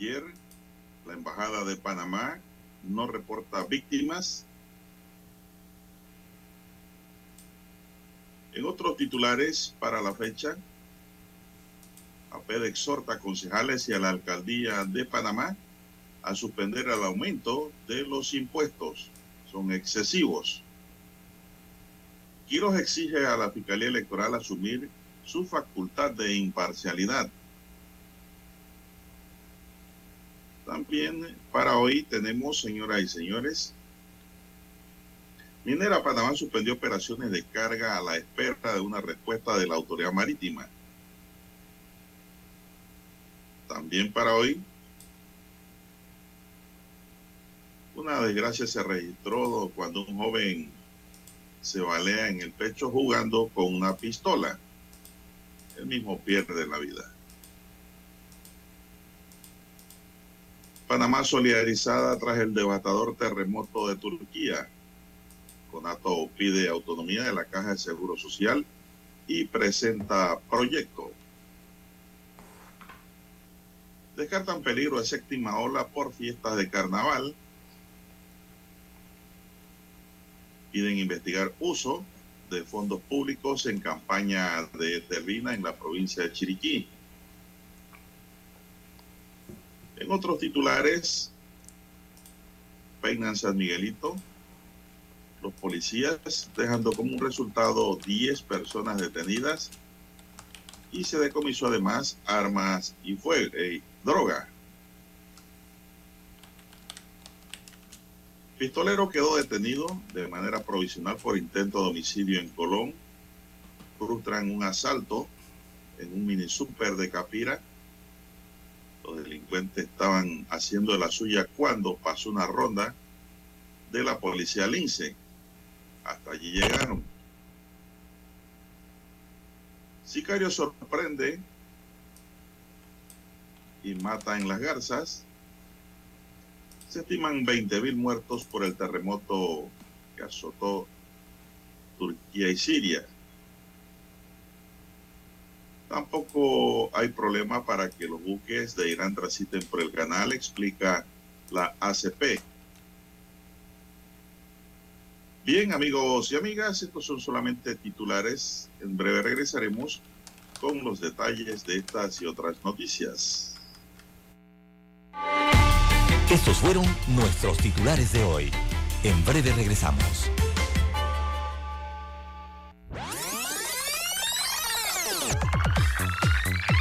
Ayer la Embajada de Panamá no reporta víctimas. En otros titulares para la fecha, APED exhorta a concejales y a la alcaldía de Panamá a suspender el aumento de los impuestos. Son excesivos. Quiros exige a la Fiscalía Electoral asumir su facultad de imparcialidad. También para hoy tenemos, señoras y señores, Minera Panamá suspendió operaciones de carga a la espera de una respuesta de la autoridad marítima. También para hoy, una desgracia se registró cuando un joven se balea en el pecho jugando con una pistola. El mismo pierde la vida. Panamá solidarizada tras el devastador terremoto de Turquía. Conato pide autonomía de la Caja de Seguro Social y presenta proyecto. Descartan peligro de séptima ola por fiestas de carnaval. Piden investigar uso de fondos públicos en campaña de Terrina en la provincia de Chiriquí. En otros titulares, peinan San Miguelito, los policías dejando como un resultado 10 personas detenidas y se decomisó además armas y fuego, eh, droga. Pistolero quedó detenido de manera provisional por intento de homicidio en Colón. Frustran un asalto en un mini super de Capira. Delincuentes estaban haciendo la suya cuando pasó una ronda de la policía Lince. Hasta allí llegaron. Sicario sorprende y mata en las garzas. Se estiman 20.000 muertos por el terremoto que azotó Turquía y Siria. Tampoco hay problema para que los buques de Irán transiten por el canal, explica la ACP. Bien, amigos y amigas, estos son solamente titulares. En breve regresaremos con los detalles de estas y otras noticias. Estos fueron nuestros titulares de hoy. En breve regresamos.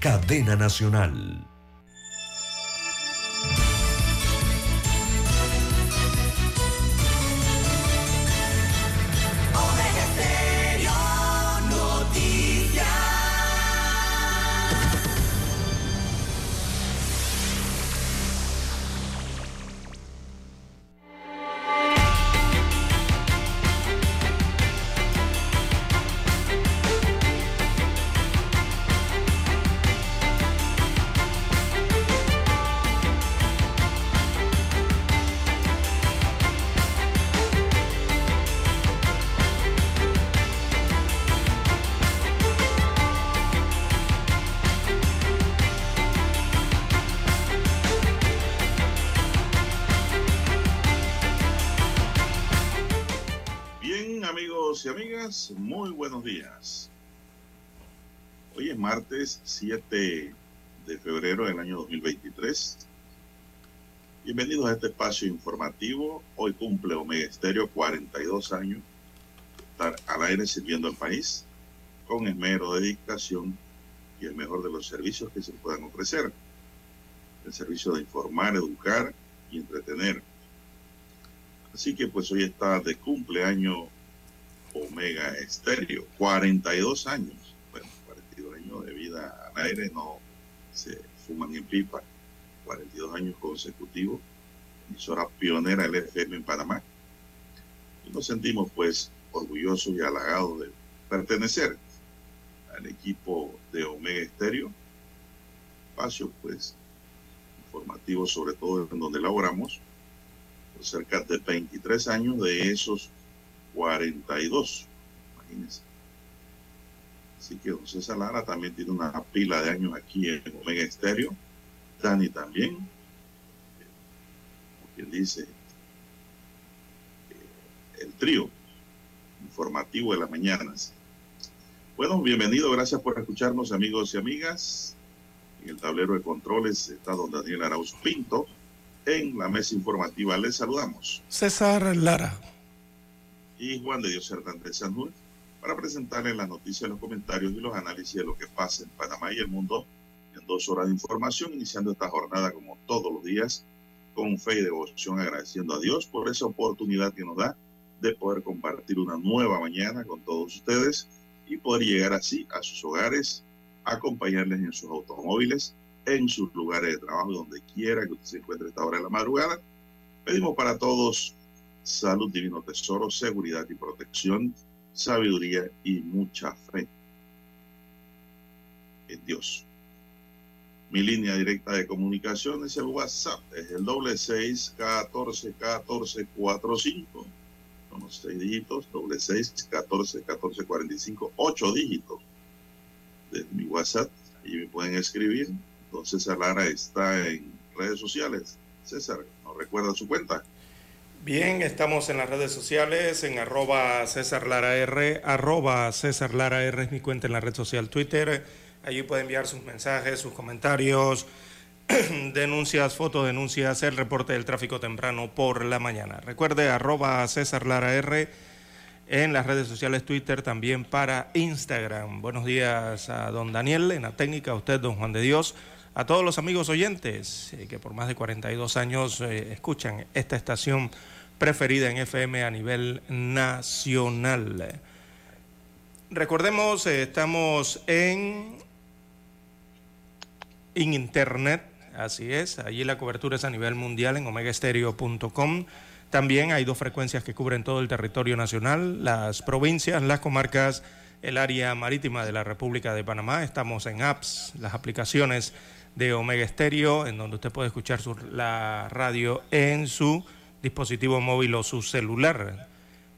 cadena nacional. Es martes 7 de febrero del año 2023. Bienvenidos a este espacio informativo. Hoy cumple Omega Estéreo 42 años estar al aire sirviendo al país con esmero, dedicación y el mejor de los servicios que se puedan ofrecer. El servicio de informar, educar y entretener. Así que pues hoy está de cumpleaños Omega Estéreo, 42 años. Bueno, 42 años de vida al aire, no se fuman en pipa. 42 años consecutivos, emisora pionera del FM en Panamá. Y nos sentimos pues orgullosos y halagados de pertenecer al equipo de Omega Estéreo. Espacio pues informativo sobre todo en donde laboramos por cerca de 23 años de esos 42. Imagínense. Así que don César Lara también tiene una pila de años aquí en Omega Estéreo. Dani también. Como quien dice, eh, el trío informativo de las mañanas. Bueno, bienvenido, gracias por escucharnos amigos y amigas. En el tablero de controles está don Daniel Arauz Pinto. En la mesa informativa les saludamos. César Lara. Y Juan de Dios Hernández Sanjur para presentarles las noticias, los comentarios y los análisis de lo que pasa en Panamá y el mundo en dos horas de información, iniciando esta jornada como todos los días con fe y devoción, agradeciendo a Dios por esa oportunidad que nos da de poder compartir una nueva mañana con todos ustedes y poder llegar así a sus hogares, acompañarles en sus automóviles, en sus lugares de trabajo, donde quiera que usted se encuentre a esta hora de la madrugada. Pedimos para todos salud, divino tesoro, seguridad y protección, sabiduría y mucha fe en Dios. Mi línea directa de comunicación es el WhatsApp, es el doble seis catorce catorce cuatro cinco. Son los seis dígitos, doble seis catorce catorce cuarenta y cinco, ocho dígitos de mi WhatsApp. Y me pueden escribir. Entonces César Lara está en redes sociales. César, ¿no recuerda su cuenta? Bien, estamos en las redes sociales, en arroba César Lara R, arroba César Lara R es mi cuenta en la red social Twitter. Allí puede enviar sus mensajes, sus comentarios, denuncias, fotodenuncias, el reporte del tráfico temprano por la mañana. Recuerde, arroba César Lara R en las redes sociales Twitter, también para Instagram. Buenos días a don Daniel en la técnica, a usted, don Juan de Dios, a todos los amigos oyentes eh, que por más de 42 años eh, escuchan esta estación preferida en FM a nivel nacional. Recordemos, eh, estamos en, en Internet, así es, allí la cobertura es a nivel mundial en omegaestereo.com. También hay dos frecuencias que cubren todo el territorio nacional, las provincias, las comarcas, el área marítima de la República de Panamá. Estamos en apps, las aplicaciones de Omega Estéreo, en donde usted puede escuchar su, la radio en su dispositivo móvil o su celular.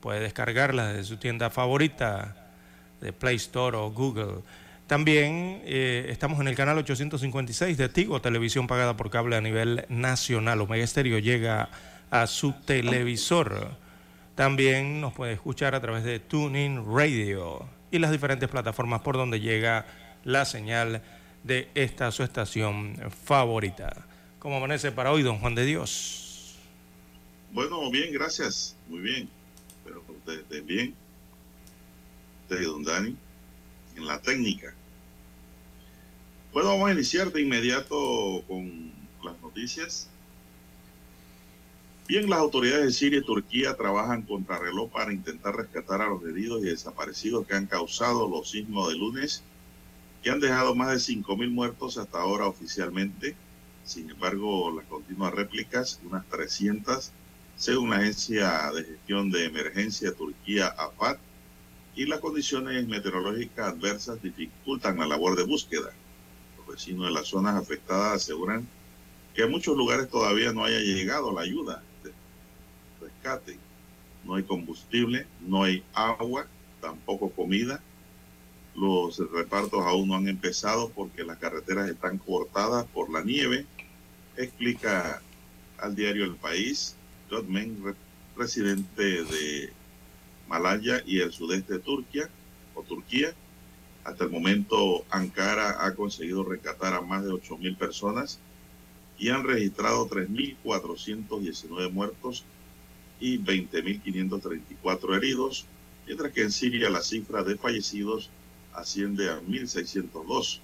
Puede descargarla desde su tienda favorita de Play Store o Google. También eh, estamos en el canal 856 de Tigo, televisión pagada por cable a nivel nacional. Omega Estéreo llega a su televisor. También nos puede escuchar a través de Tuning Radio y las diferentes plataformas por donde llega la señal de esta su estación favorita. ¿Cómo amanece para hoy, don Juan de Dios? Bueno, bien, gracias. Muy bien. Que ustedes estén bien. Usted, don Dani, en la técnica. Bueno, vamos a iniciar de inmediato con las noticias. Bien, las autoridades de Siria y Turquía trabajan contra reloj para intentar rescatar a los heridos y desaparecidos que han causado los sismos de lunes, que han dejado más de 5.000 muertos hasta ahora oficialmente. Sin embargo, las continuas réplicas, unas 300, según la agencia de gestión de emergencia Turquía AFAD, y las condiciones meteorológicas adversas dificultan la labor de búsqueda. Los vecinos de las zonas afectadas aseguran que en muchos lugares todavía no haya llegado la ayuda de rescate. No hay combustible, no hay agua, tampoco comida. Los repartos aún no han empezado porque las carreteras están cortadas por la nieve, explica al diario El País, Godman, residente de Malaya y el sudeste de Turquía o Turquía. Hasta el momento, Ankara ha conseguido rescatar a más de 8.000 personas y han registrado 3.419 muertos y 20.534 heridos, mientras que en Siria la cifra de fallecidos asciende a 1.602.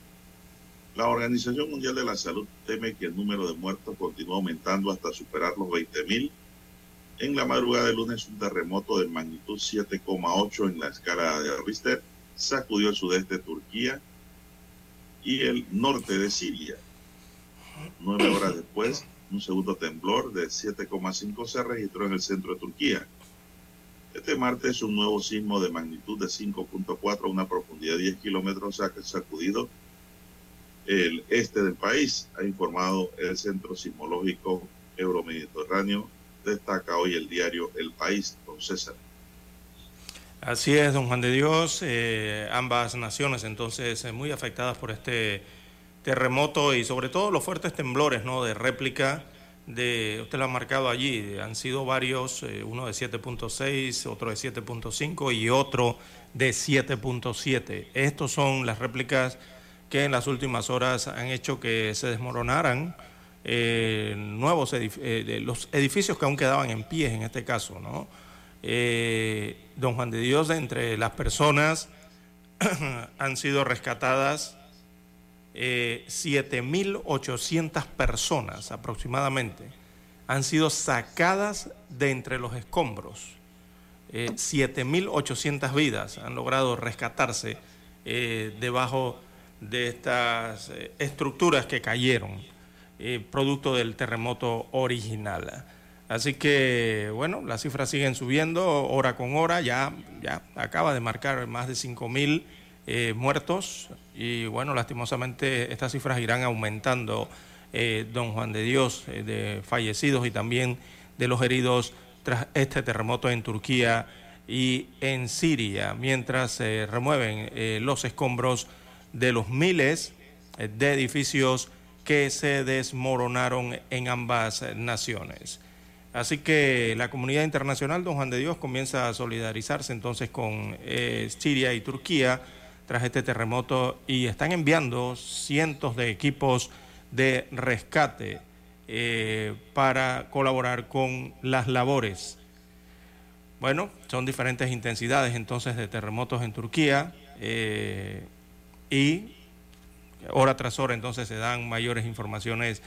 La Organización Mundial de la Salud teme que el número de muertos continúe aumentando hasta superar los 20.000. En la madrugada de lunes, un terremoto de magnitud 7,8 en la escala de Richter sacudió el sudeste de Turquía y el norte de Siria. Nueve horas después, un segundo temblor de 7,5 se registró en el centro de Turquía. Este martes, un nuevo sismo de magnitud de 5.4 a una profundidad de 10 kilómetros ha sacudido el este del país, ha informado el Centro Sismológico Euromediterráneo. Destaca hoy el diario El País, don César. Así es, don Juan de Dios. Eh, ambas naciones entonces eh, muy afectadas por este terremoto y sobre todo los fuertes temblores ¿no? de réplica de, usted lo ha marcado allí, han sido varios, eh, uno de 7.6, otro de 7.5 y otro de 7.7. Estos son las réplicas que en las últimas horas han hecho que se desmoronaran nuevos los edificios que aún quedaban en pie en este caso, ¿no? Eh, don Juan de Dios, entre las personas han sido rescatadas 7.800 eh, personas aproximadamente. Han sido sacadas de entre los escombros. 7.800 eh, vidas han logrado rescatarse debajo de estas estructuras que cayeron, producto del terremoto original. Así que, bueno, las cifras siguen subiendo hora con hora, ya, ya acaba de marcar más de 5.000 eh, muertos y, bueno, lastimosamente estas cifras irán aumentando, eh, don Juan de Dios, eh, de fallecidos y también de los heridos tras este terremoto en Turquía y en Siria, mientras se remueven los escombros de los miles de edificios que se desmoronaron en ambas naciones. Así que la comunidad internacional, don Juan de Dios, comienza a solidarizarse entonces con Siria y Turquía tras este terremoto y están enviando cientos de equipos de rescate eh, para colaborar con las labores. Bueno, son diferentes intensidades entonces de terremotos en Turquía eh, y hora tras hora entonces se dan mayores informaciones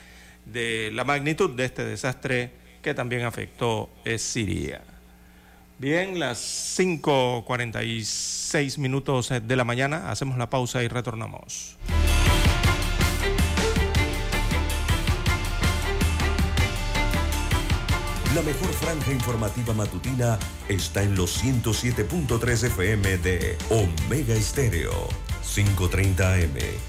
de la magnitud de este desastre que también afectó Siria. Bien, las 5.46 minutos de la mañana, hacemos la pausa y retornamos. La mejor franja informativa matutina está en los 107.3 FM de Omega Estéreo, 530 AM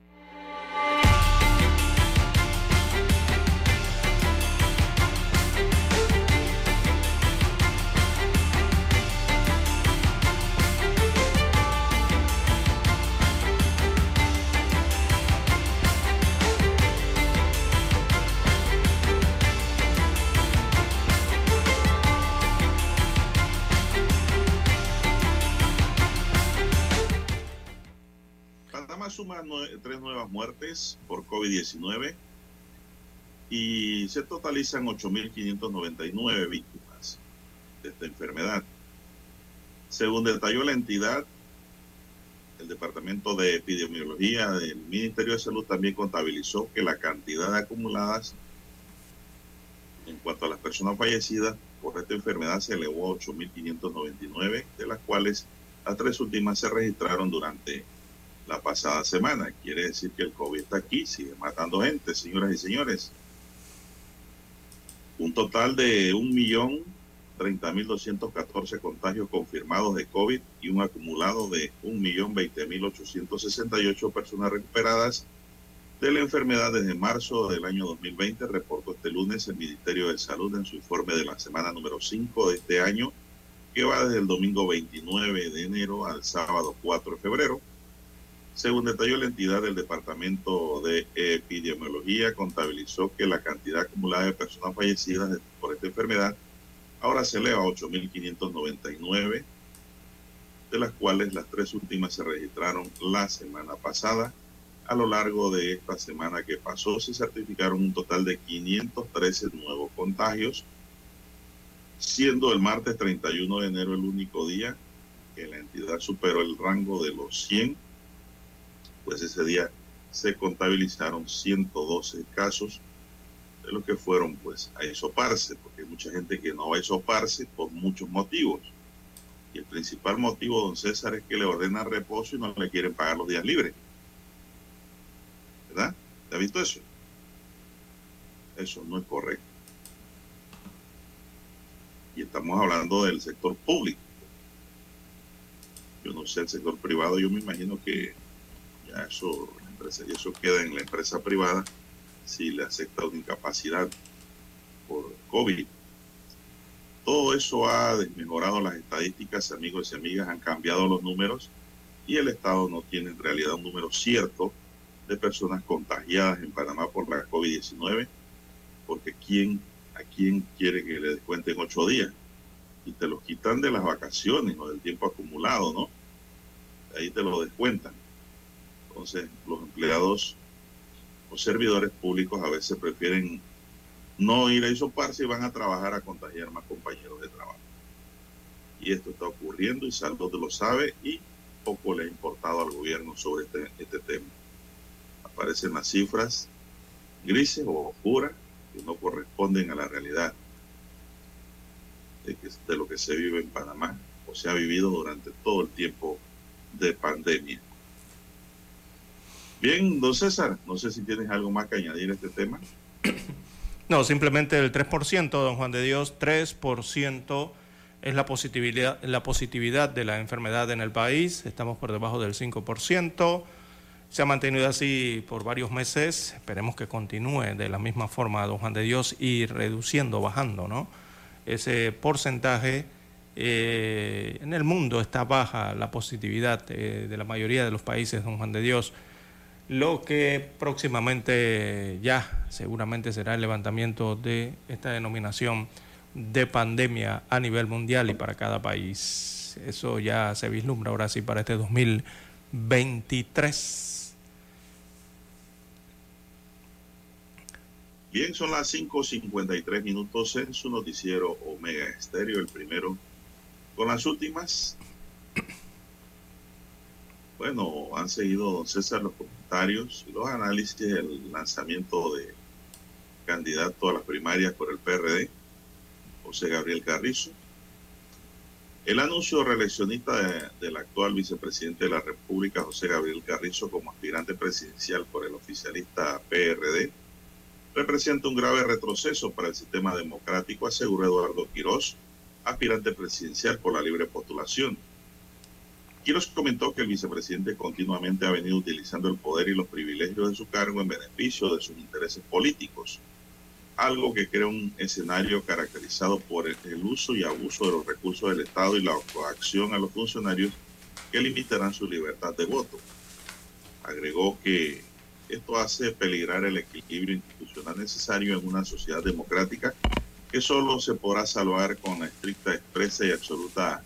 Estéreo. tres nuevas muertes por COVID-19 y se totalizan 8.599 víctimas de esta enfermedad. Según detalló la entidad, el Departamento de Epidemiología del Ministerio de Salud también contabilizó que la cantidad de acumuladas en cuanto a las personas fallecidas por esta enfermedad se elevó a 8.599, de las cuales las tres últimas se registraron durante la pasada semana. Quiere decir que el COVID está aquí, sigue matando gente, señoras y señores. Un total de 1.030.214 contagios confirmados de COVID y un acumulado de 1.020.868 personas recuperadas de la enfermedad desde marzo del año 2020, reportó este lunes el Ministerio de Salud en su informe de la semana número 5 de este año, que va desde el domingo 29 de enero al sábado 4 de febrero. Según detalló la entidad del Departamento de Epidemiología, contabilizó que la cantidad acumulada de personas fallecidas por esta enfermedad ahora se eleva a 8.599, de las cuales las tres últimas se registraron la semana pasada. A lo largo de esta semana que pasó se certificaron un total de 513 nuevos contagios, siendo el martes 31 de enero el único día que la entidad superó el rango de los 100 pues ese día se contabilizaron 112 casos de los que fueron pues a isoparse, porque hay mucha gente que no va a isoparse por muchos motivos. Y el principal motivo, don César, es que le ordena reposo y no le quieren pagar los días libres. ¿Verdad? ¿Te ha visto eso? Eso no es correcto. Y estamos hablando del sector público. Yo no sé, el sector privado, yo me imagino que eso, eso queda en la empresa privada si le acepta una incapacidad por COVID. Todo eso ha desmejorado las estadísticas, amigos y amigas, han cambiado los números y el Estado no tiene en realidad un número cierto de personas contagiadas en Panamá por la COVID-19, porque ¿quién, ¿a quién quiere que le descuenten ocho días? Y te los quitan de las vacaciones o del tiempo acumulado, ¿no? Ahí te lo descuentan. Entonces, los empleados o servidores públicos a veces prefieren no ir a isoparse y van a trabajar a contagiar más compañeros de trabajo. Y esto está ocurriendo y Saldo lo sabe y poco le ha importado al gobierno sobre este, este tema. Aparecen las cifras grises o oscuras que no corresponden a la realidad de lo que se vive en Panamá o se ha vivido durante todo el tiempo de pandemia. Bien, don César, no sé si tienes algo más que añadir a este tema. No, simplemente el 3%, don Juan de Dios, 3% es la positividad, la positividad de la enfermedad en el país, estamos por debajo del 5%, se ha mantenido así por varios meses, esperemos que continúe de la misma forma, don Juan de Dios, y reduciendo, bajando, ¿no? Ese porcentaje eh, en el mundo está baja la positividad eh, de la mayoría de los países, don Juan de Dios lo que próximamente ya seguramente será el levantamiento de esta denominación de pandemia a nivel mundial y para cada país. Eso ya se vislumbra ahora sí para este 2023. Bien, son las 5.53 minutos en su noticiero Omega Estéreo, el primero con las últimas bueno, han seguido, don César, los comentarios y los análisis del lanzamiento de candidato a las primarias por el PRD, José Gabriel Carrizo. El anuncio reeleccionista del actual vicepresidente de la República, José Gabriel Carrizo, como aspirante presidencial por el oficialista PRD, representa un grave retroceso para el sistema democrático, aseguró Eduardo Quirós, aspirante presidencial por la libre postulación. Quirós comentó que el vicepresidente continuamente ha venido utilizando el poder y los privilegios de su cargo en beneficio de sus intereses políticos algo que crea un escenario caracterizado por el uso y abuso de los recursos del Estado y la coacción a los funcionarios que limitarán su libertad de voto. Agregó que esto hace peligrar el equilibrio institucional necesario en una sociedad democrática que solo se podrá salvar con la estricta, expresa y absoluta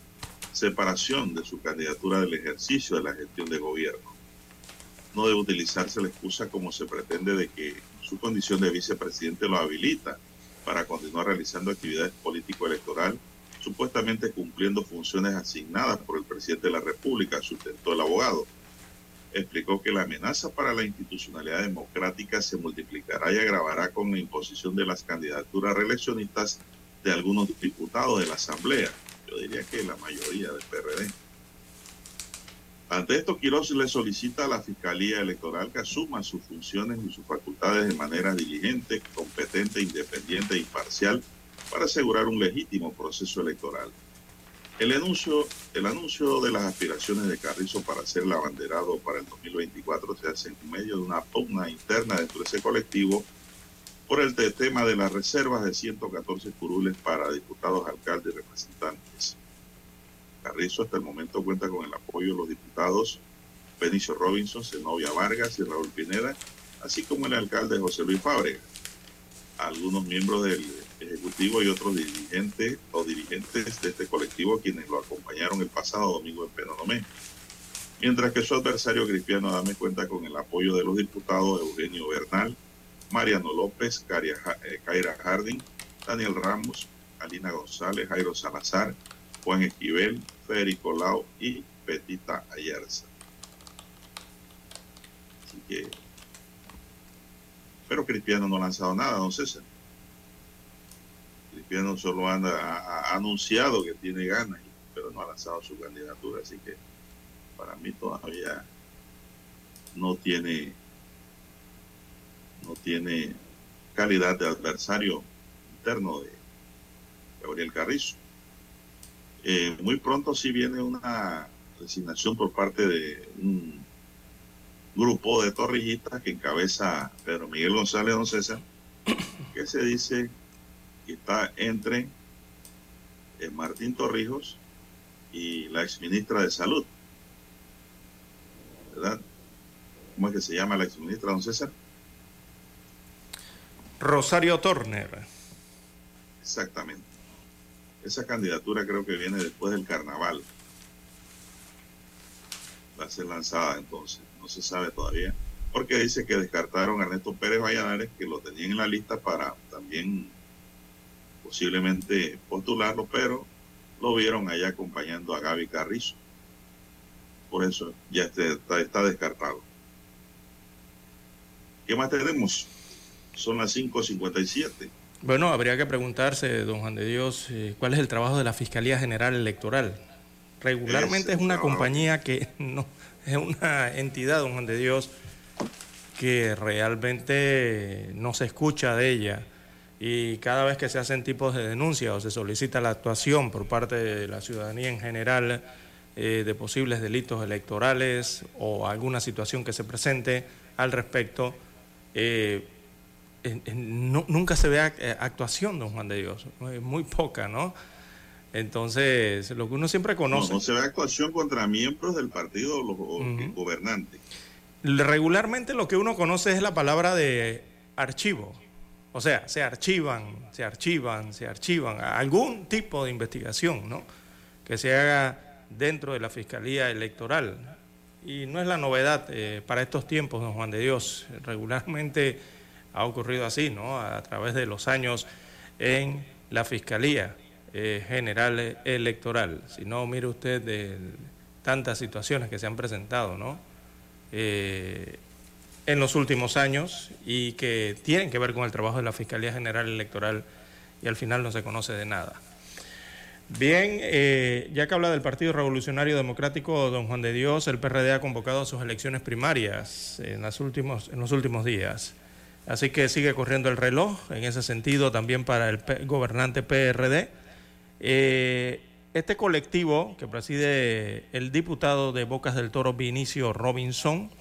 separación de su candidatura del ejercicio de la gestión de gobierno. No debe utilizarse la excusa como se pretende de que su condición de vicepresidente lo habilita para continuar realizando actividades político-electoral, supuestamente cumpliendo funciones asignadas por el presidente de la República, sustentó el abogado. Explicó que la amenaza para la institucionalidad democrática se multiplicará y agravará con la imposición de las candidaturas reeleccionistas de algunos diputados de la Asamblea. Yo diría que la mayoría del PRD. Ante esto, Quiroz le solicita a la Fiscalía Electoral que asuma sus funciones y sus facultades de manera diligente, competente, independiente e imparcial para asegurar un legítimo proceso electoral. El anuncio, el anuncio de las aspiraciones de Carrizo para ser el abanderado para el 2024 se hace en medio de una pugna interna dentro de ese colectivo por el tema de las reservas de 114 curules para diputados, alcaldes y representantes. Carrizo hasta el momento cuenta con el apoyo de los diputados Benicio Robinson, Zenobia Vargas y Raúl Pineda, así como el alcalde José Luis Fábrega. Algunos miembros del Ejecutivo y otros dirigentes o dirigentes de este colectivo quienes lo acompañaron el pasado domingo en Penonomé. Mientras que su adversario Cristiano Adame cuenta con el apoyo de los diputados Eugenio Bernal, Mariano López, eh, Kaira Harding, Daniel Ramos, Alina González, Jairo Salazar, Juan Esquivel, Federico Lau y Petita Ayerza. Así que, pero Cristiano no ha lanzado nada, don César. Cristiano solo ha, anunciado que tiene ganas, pero no ha lanzado su candidatura, así que para mí todavía no tiene no tiene calidad de adversario interno de Gabriel Carrizo. Eh, muy pronto sí viene una designación por parte de un grupo de torrijistas que encabeza Pedro Miguel González Don César, que se dice que está entre eh, Martín Torrijos y la exministra de Salud. ¿Verdad? ¿Cómo es que se llama la exministra, don César? Rosario Torner. Exactamente. Esa candidatura creo que viene después del carnaval. Va a ser lanzada entonces, no se sabe todavía. Porque dice que descartaron a Ernesto Pérez Valladares, que lo tenían en la lista para también posiblemente postularlo, pero lo vieron allá acompañando a Gaby Carrizo. Por eso ya está, está descartado. ¿Qué más tenemos? Son las 5.57. Bueno, habría que preguntarse, don Juan de Dios, eh, cuál es el trabajo de la Fiscalía General Electoral. Regularmente es, una compañía que no es una entidad, don Juan de Dios, que realmente no se escucha de ella y cada vez que se hacen tipos de denuncias o se solicita la actuación por parte de la ciudadanía en general eh, de posibles delitos electorales o alguna situación que se presente al respecto, eh, nunca se ve eh, actuación, don Juan de Dios, muy poca, ¿no? Entonces, lo que uno siempre conoce... No, se ve actuación contra miembros del partido los gobernantes. Regularmente lo que uno conoce es la palabra de archivo. O sea, se archivan, se archivan, se archivan. Algún tipo de investigación, ¿no? Que se haga dentro de la Fiscalía Electoral. Y no es la novedad eh, para estos tiempos, don Juan de Dios. Regularmente ha ocurrido así, ¿no? A través de los años en la Fiscalía eh, General Electoral. Si no, mire usted de tantas situaciones que se han presentado, ¿no? Eh, en los últimos años y que tienen que ver con el trabajo de la Fiscalía General Electoral y al final no se conoce de nada. Bien, eh, ya que habla del Partido Revolucionario Democrático, don Juan de Dios, el PRD ha convocado a sus elecciones primarias en, las últimos, en los últimos días. Así que sigue corriendo el reloj, en ese sentido también para el gobernante PRD. Eh, este colectivo que preside el diputado de Bocas del Toro, Vinicio Robinson,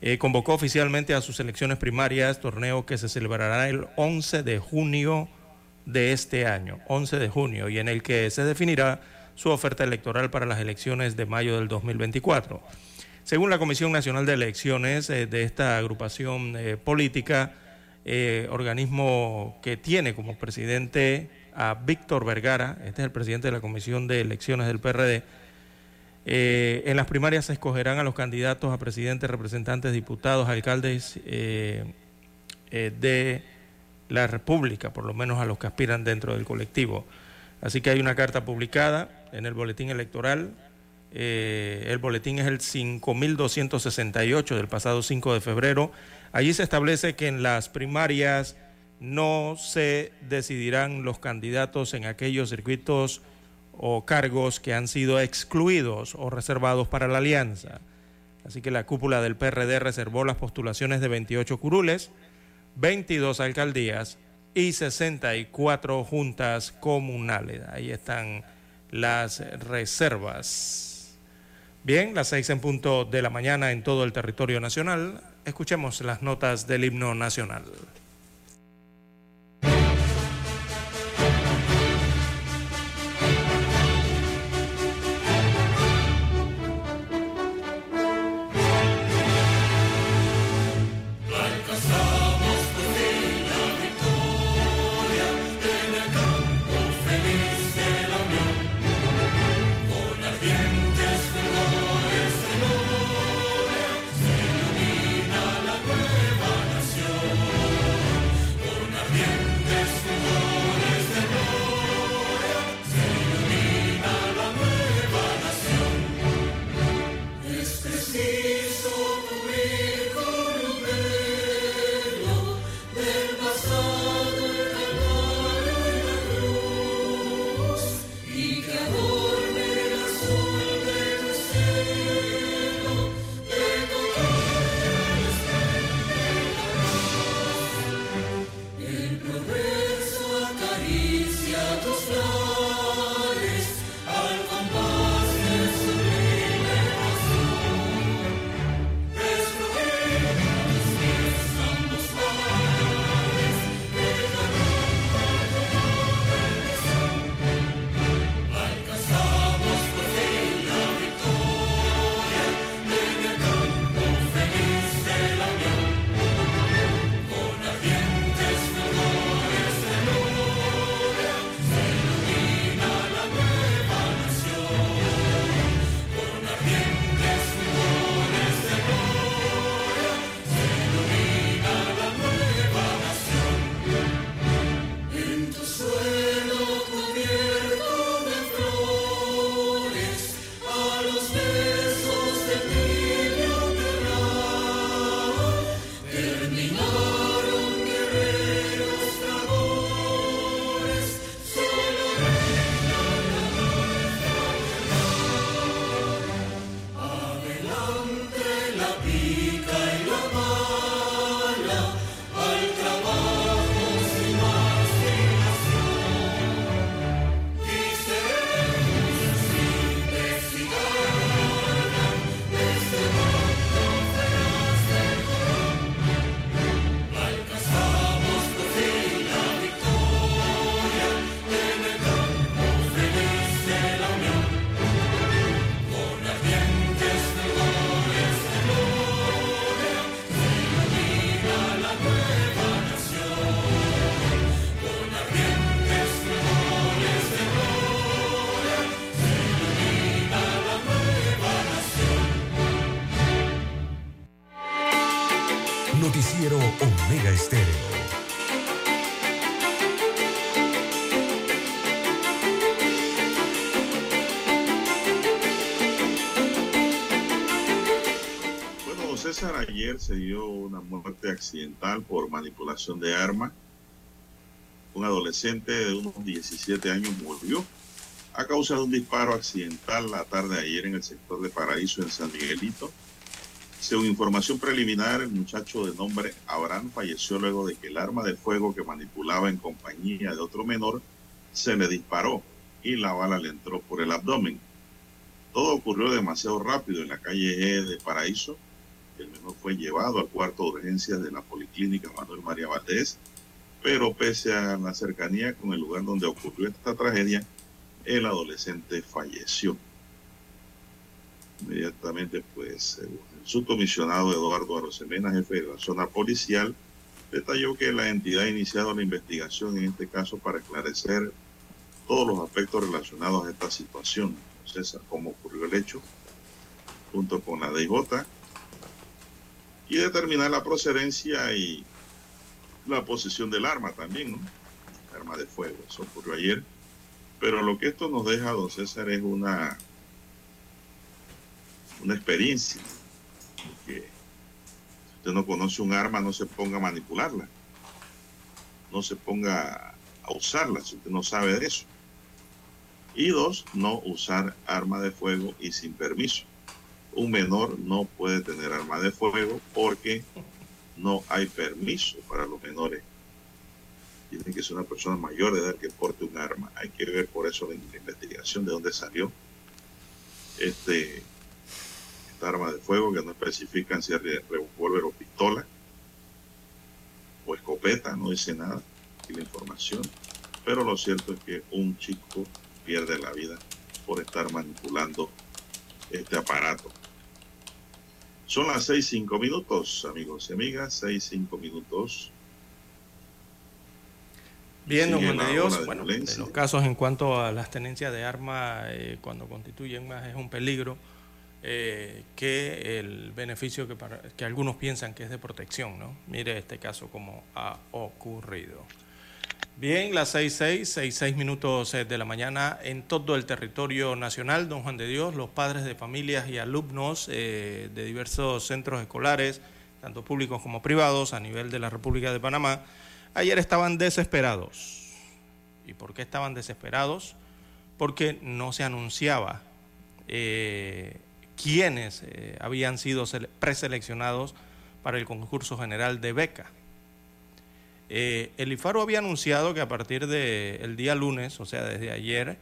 eh, convocó oficialmente a sus elecciones primarias, torneo que se celebrará el 11 de junio de este año, 11 de junio, y en el que se definirá su oferta electoral para las elecciones de mayo del 2024. Según la Comisión Nacional de Elecciones eh, de esta agrupación eh, política, eh, organismo que tiene como presidente a Víctor Vergara, este es el presidente de la Comisión de Elecciones del PRD, en las primarias se escogerán a los candidatos a presidentes, representantes, diputados, alcaldes de la República, por lo menos a los que aspiran dentro del colectivo. Así que hay una carta publicada en el boletín electoral. Eh, el boletín es el 5268 del pasado 5 de febrero. Allí se establece que en las primarias no se decidirán los candidatos en aquellos circuitos o cargos que han sido excluidos o reservados para la alianza. Así que la cúpula del PRD reservó las postulaciones de 28 curules 22 alcaldías y 64 juntas comunales. Ahí están las reservas. Bien, las seis en punto de la mañana en todo el territorio nacional. Escuchemos las notas del himno nacional. Se dio una muerte accidental por manipulación de armas. Un adolescente de unos 17 años murió a causa de un disparo accidental la tarde de ayer en el sector de Paraíso en San Miguelito. Según información preliminar, el muchacho de nombre Abraham falleció luego de que el arma de fuego que manipulaba en compañía de otro menor se le disparó y la bala le entró por el abdomen. Todo ocurrió demasiado rápido en la calle E de Paraíso. El menor fue llevado al cuarto de urgencias de la Policlínica Manuel María Valdés, pero pese a la cercanía con el lugar donde ocurrió esta tragedia, el adolescente falleció. Inmediatamente, pues, el subcomisionado Eduardo Arosemena, jefe de la zona policial, detalló que la entidad ha iniciado la investigación en este caso para esclarecer todos los aspectos relacionados a esta situación. César, cómo ocurrió el hecho, junto con la DIJ, y determinar la procedencia y la posesión del arma también, ¿no? Arma de fuego, eso ocurrió ayer. Pero lo que esto nos deja, don César, es una, una experiencia. Que si usted no conoce un arma, no se ponga a manipularla. No se ponga a usarla si usted no sabe de eso. Y dos, no usar arma de fuego y sin permiso. Un menor no puede tener arma de fuego porque no hay permiso para los menores. Tiene que ser una persona mayor de edad que porte un arma. Hay que ver por eso la investigación de dónde salió este esta arma de fuego que no especifican si es revólver o pistola o escopeta, no dice nada y la información. Pero lo cierto es que un chico pierde la vida por estar manipulando este aparato. Son las seis cinco minutos, amigos y amigas, seis cinco minutos. Bien, don Juan de Dios, bueno, en los casos en cuanto a las tenencias de armas, eh, cuando constituyen más es un peligro eh, que el beneficio que, para, que algunos piensan que es de protección, ¿no? Mire este caso como ha ocurrido. Bien, las seis, seis, seis, seis minutos eh, de la mañana en todo el territorio nacional, don Juan de Dios, los padres de familias y alumnos eh, de diversos centros escolares, tanto públicos como privados, a nivel de la República de Panamá, ayer estaban desesperados. ¿Y por qué estaban desesperados? Porque no se anunciaba eh, quiénes habían sido preseleccionados para el concurso general de beca. Eh, el IFARO había anunciado que a partir del día lunes, o sea, desde ayer,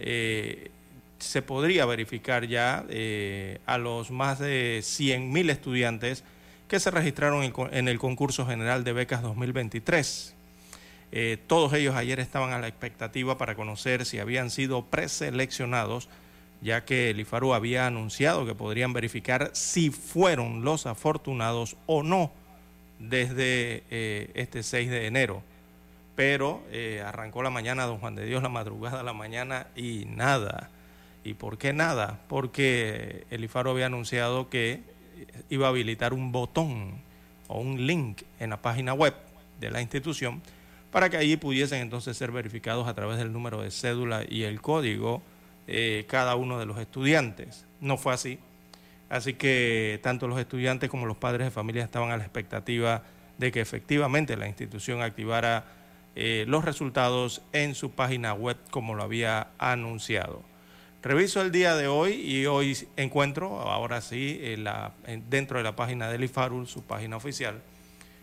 eh, se podría verificar ya eh, a los más de 100.000 estudiantes que se registraron en, el concurso general de becas 2023. todos ellos ayer estaban a la expectativa para conocer si habían sido preseleccionados, ya que el IFARO había anunciado que podrían verificar si fueron los afortunados o no desde eh, este 6 de enero. Pero eh, arrancó la mañana don Juan de Dios, la madrugada, la mañana y nada. ¿Y por qué nada? Porque el IFARO había anunciado que iba a habilitar un botón o un link en la página web de la institución para que allí pudiesen entonces ser verificados a través del número de cédula y el código eh, cada uno de los estudiantes. No fue así. Así que tanto los estudiantes como los padres de familia estaban a la expectativa de que efectivamente la institución activara eh, los resultados en su página web como lo había anunciado. Reviso el día de hoy y hoy encuentro, ahora sí, dentro de la página del IFARUL, su página oficial,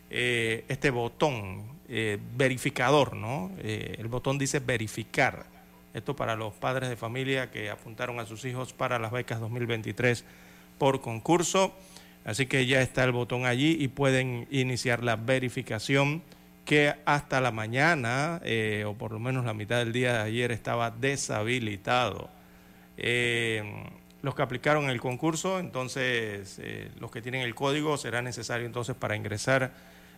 eh, este botón eh, verificador, ¿no? el botón dice verificar. Esto para los padres de familia que apuntaron a sus hijos para las becas 2023 por concurso. Así que ya está el botón allí y pueden iniciar la verificación que hasta la mañana, eh, o por lo menos la mitad del día de ayer, estaba deshabilitado. Eh, los que aplicaron el concurso, entonces eh, los que tienen el código, será necesario entonces para ingresar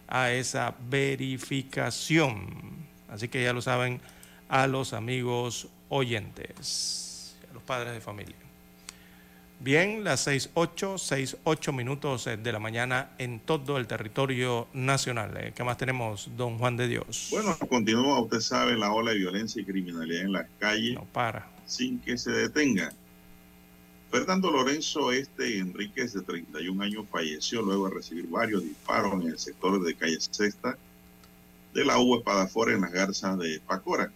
a esa verificación. Así que ya lo saben a los amigos oyentes, a los padres de familia. Bien, las 6.8, 6.8 minutos eh, de la mañana en todo el territorio nacional. Eh, ¿Qué más tenemos, don Juan de Dios? Bueno, continúa, usted sabe, la ola de violencia y criminalidad en las calles. No para. Sin que se detenga. Fernando Lorenzo Este Enríquez, de 31 años, falleció luego de recibir varios disparos en el sector de calle Sexta de la U Espadafora en las garzas de Pacora.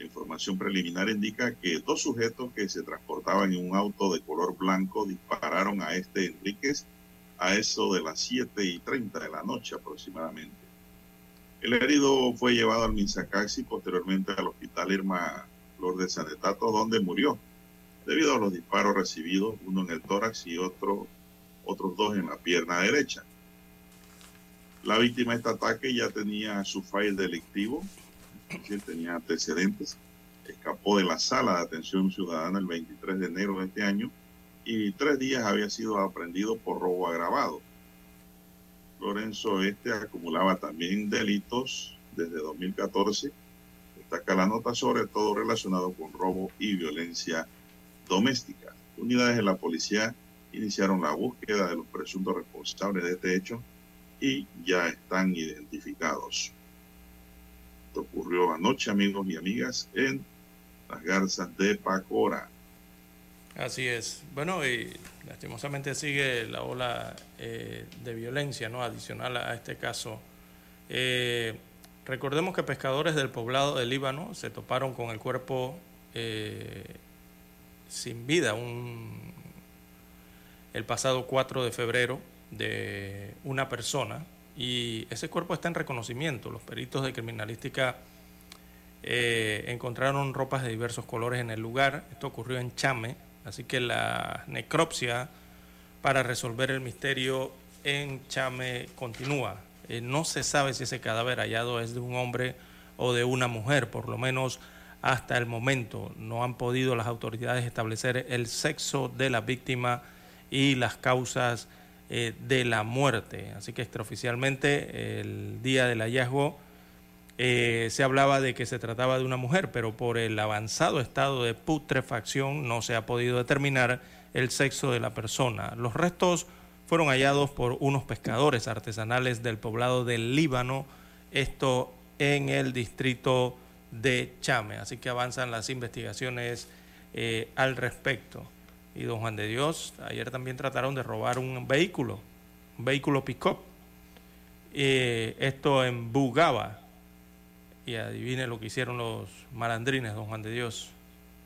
La información preliminar indica que dos sujetos que se transportaban en un auto de color blanco dispararon a este Enríquez a eso de las 7 y 30 de la noche aproximadamente. El herido fue llevado al Minsacaxi y posteriormente al hospital Irma Lourdes Sanetato, donde murió debido a los disparos recibidos, uno en el tórax y otro, otros dos en la pierna derecha. La víctima de este ataque ya tenía su file delictivo, decir, tenía antecedentes. Escapó de la sala de atención ciudadana el 23 de enero de este año y tres días había sido aprendido por robo agravado. Lorenzo Este acumulaba también delitos desde 2014. Destaca la nota sobre todo relacionado con robo y violencia doméstica. Unidades de la policía iniciaron la búsqueda de los presuntos responsables de este hecho y ya están identificados. Esto ocurrió anoche, amigos y amigas, en las garzas de Pacora. Así es. Bueno, y lastimosamente sigue la ola eh, de violencia, ¿no? Adicional a este caso. Eh, recordemos que pescadores del poblado del Líbano se toparon con el cuerpo eh, sin vida un, el pasado 4 de febrero de una persona y ese cuerpo está en reconocimiento. Los peritos de criminalística encontraron ropas de diversos colores en el lugar. Esto ocurrió en Chame, Así que la necropsia para resolver el misterio en Chame continúa. Eh, no se sabe si ese cadáver hallado es de un hombre o de una mujer, por lo menos hasta el momento. No han podido las autoridades establecer el sexo de la víctima y las causas eh, de la muerte. Así que extraoficialmente el día del hallazgo eh, se hablaba de que se trataba de una mujer, pero por el avanzado estado de putrefacción no se ha podido determinar el sexo de la persona. Los restos fueron hallados por unos pescadores artesanales del poblado del Líbano, esto en el distrito de Chame. Así que avanzan las investigaciones eh, al respecto. Y don Juan de Dios, ayer también trataron de robar un vehículo, un vehículo pick-up. Eh, esto en Bugaba, y adivine lo que hicieron los malandrines, don Juan de Dios.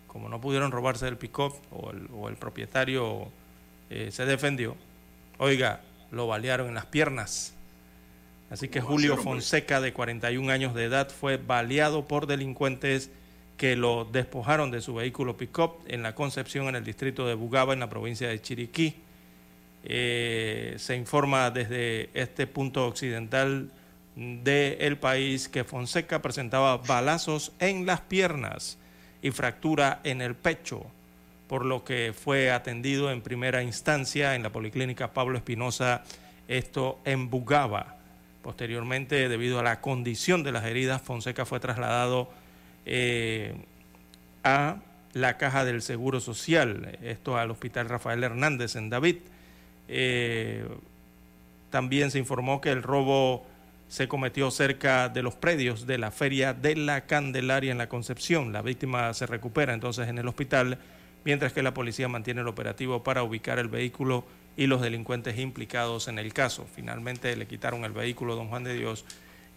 Como no pudieron robarse el pick-up o el, propietario eh, se defendió, oiga, lo balearon en las piernas. Así que Julio Fonseca, de 41 años de edad, fue baleado por delincuentes que lo despojaron de su vehículo pick-up en la Concepción, en el distrito de Bugaba, en la provincia de Chiriquí. Eh, se informa desde este punto occidental del país que Fonseca presentaba balazos en las piernas y fractura en el pecho, por lo que fue atendido en primera instancia en la Policlínica Pablo Espinosa, esto en Bugaba. Posteriormente, debido a la condición de las heridas, Fonseca fue trasladado eh, a la caja del Seguro Social, esto al Hospital Rafael Hernández en David. Eh, también se informó que el robo se cometió cerca de los predios de la Feria de la Candelaria en la Concepción. La víctima se recupera entonces en el hospital, mientras que la policía mantiene el operativo para ubicar el vehículo y los delincuentes implicados en el caso. Finalmente le quitaron el vehículo don Juan de Dios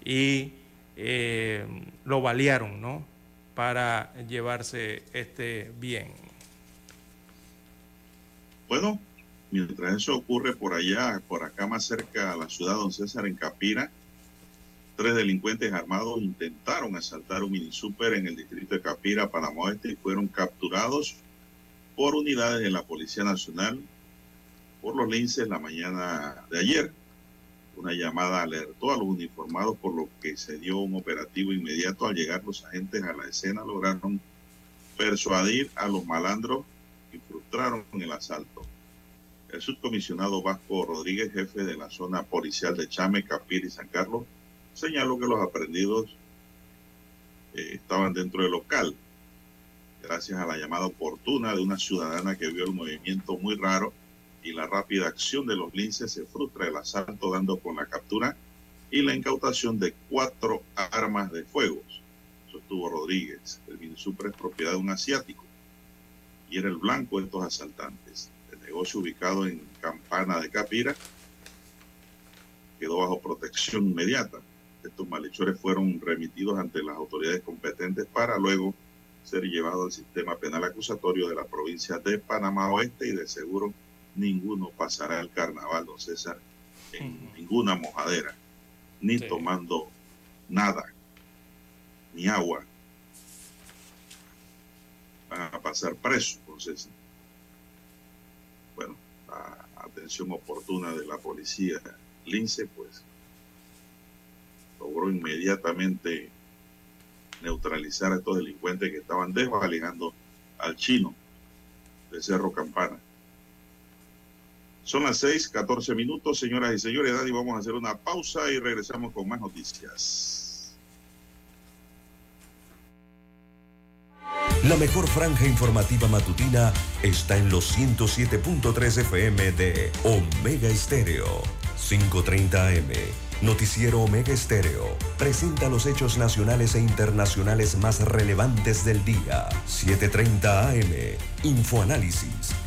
y eh, lo balearon, ¿no? Para llevarse este bien. Bueno, mientras eso ocurre por allá, por acá más cerca a la ciudad de Don César, en Capira, Tres delincuentes armados intentaron asaltar un mini super en el distrito de Capira, Panamá Oeste, y fueron capturados por unidades de la Policía Nacional por los linces la mañana de ayer. Una llamada alertó a los uniformados por lo que se dio un operativo inmediato. Al llegar los agentes a la escena lograron persuadir a los malandros y frustraron el asalto. El subcomisionado Vasco Rodríguez, jefe de la zona policial de Chame, Capira y San Carlos, señaló que los aprendidos eh, estaban dentro del local, gracias a la llamada oportuna de una ciudadana que vio el movimiento muy raro y la rápida acción de los linces se frustra el asalto dando con la captura y la incautación de cuatro armas de fuego. Sostuvo Rodríguez. El Minisupra es propiedad de un asiático y era el blanco de estos asaltantes. El negocio ubicado en Campana de Capira quedó bajo protección inmediata estos malhechores fueron remitidos ante las autoridades competentes para luego ser llevado al sistema penal acusatorio de la provincia de Panamá Oeste y de seguro ninguno pasará el carnaval, don César, en ninguna mojadera, ni tomando nada, ni agua. Van a pasar presos, don César. Bueno, la atención oportuna de la policía Lince, pues, logró inmediatamente neutralizar a estos delincuentes que estaban desvalijando al chino de Cerro Campana. Son las 6, 14 minutos, señoras y señores. Daddy, vamos a hacer una pausa y regresamos con más noticias. La mejor franja informativa matutina está en los 107.3 FM de Omega Estéreo, 530 AM. Noticiero Omega Estéreo presenta los hechos nacionales e internacionales más relevantes del día. 7:30 AM. Infoanálisis.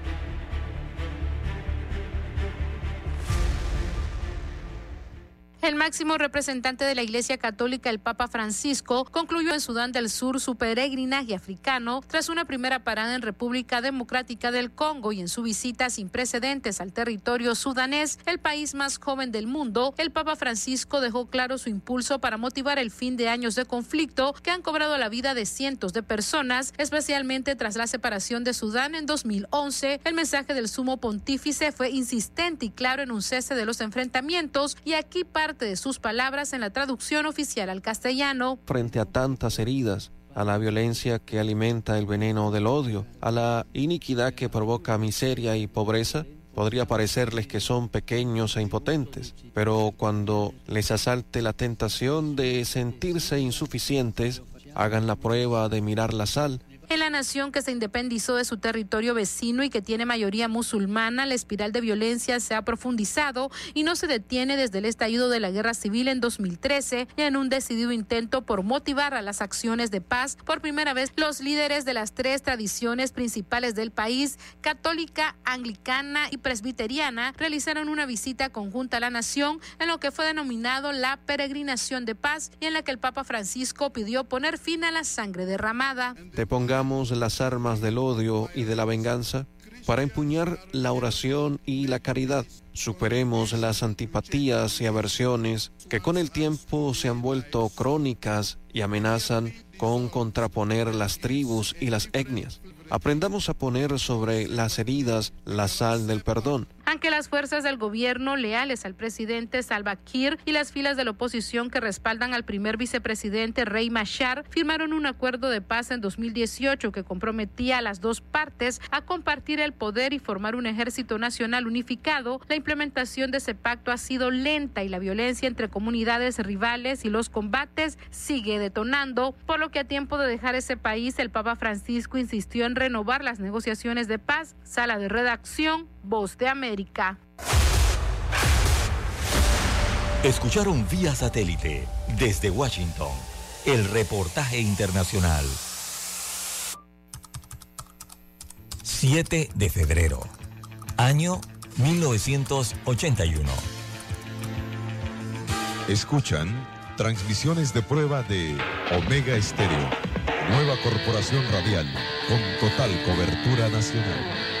El máximo representante de la Iglesia Católica, el Papa Francisco, concluyó en Sudán del Sur su peregrinaje africano tras una primera parada en República Democrática del Congo y en su visita sin precedentes al territorio sudanés, el país más joven del mundo. El Papa Francisco dejó claro su impulso para motivar el fin de años de conflicto que han cobrado la vida de cientos de personas, especialmente tras la separación de Sudán en 2011. El mensaje del sumo pontífice fue insistente y claro en un cese de los enfrentamientos y aquí de sus palabras en la traducción oficial al castellano. Frente a tantas heridas, a la violencia que alimenta el veneno del odio, a la iniquidad que provoca miseria y pobreza, podría parecerles que son pequeños e impotentes, pero cuando les asalte la tentación de sentirse insuficientes, hagan la prueba de mirar la sal en la nación que se independizó de su territorio vecino y que tiene mayoría musulmana, la espiral de violencia se ha profundizado y no se detiene desde el estallido de la guerra civil en 2013 y en un decidido intento por motivar a las acciones de paz. Por primera vez, los líderes de las tres tradiciones principales del país, católica, anglicana y presbiteriana, realizaron una visita conjunta a la nación en lo que fue denominado la peregrinación de paz y en la que el Papa Francisco pidió poner fin a la sangre derramada. Las armas del odio y de la venganza para empuñar la oración y la caridad. Superemos las antipatías y aversiones que con el tiempo se han vuelto crónicas y amenazan con contraponer las tribus y las etnias. Aprendamos a poner sobre las heridas la sal del perdón aunque las fuerzas del gobierno leales al presidente Salva Kiir y las filas de la oposición que respaldan al primer vicepresidente Rey Machar firmaron un acuerdo de paz en 2018 que comprometía a las dos partes a compartir el poder y formar un ejército nacional unificado, la implementación de ese pacto ha sido lenta y la violencia entre comunidades rivales y los combates sigue detonando, por lo que a tiempo de dejar ese país el Papa Francisco insistió en renovar las negociaciones de paz. Sala de redacción, Voz de América. Escucharon vía satélite desde Washington el reportaje internacional. 7 de febrero, año 1981. Escuchan transmisiones de prueba de Omega Estéreo, nueva corporación radial con total cobertura nacional.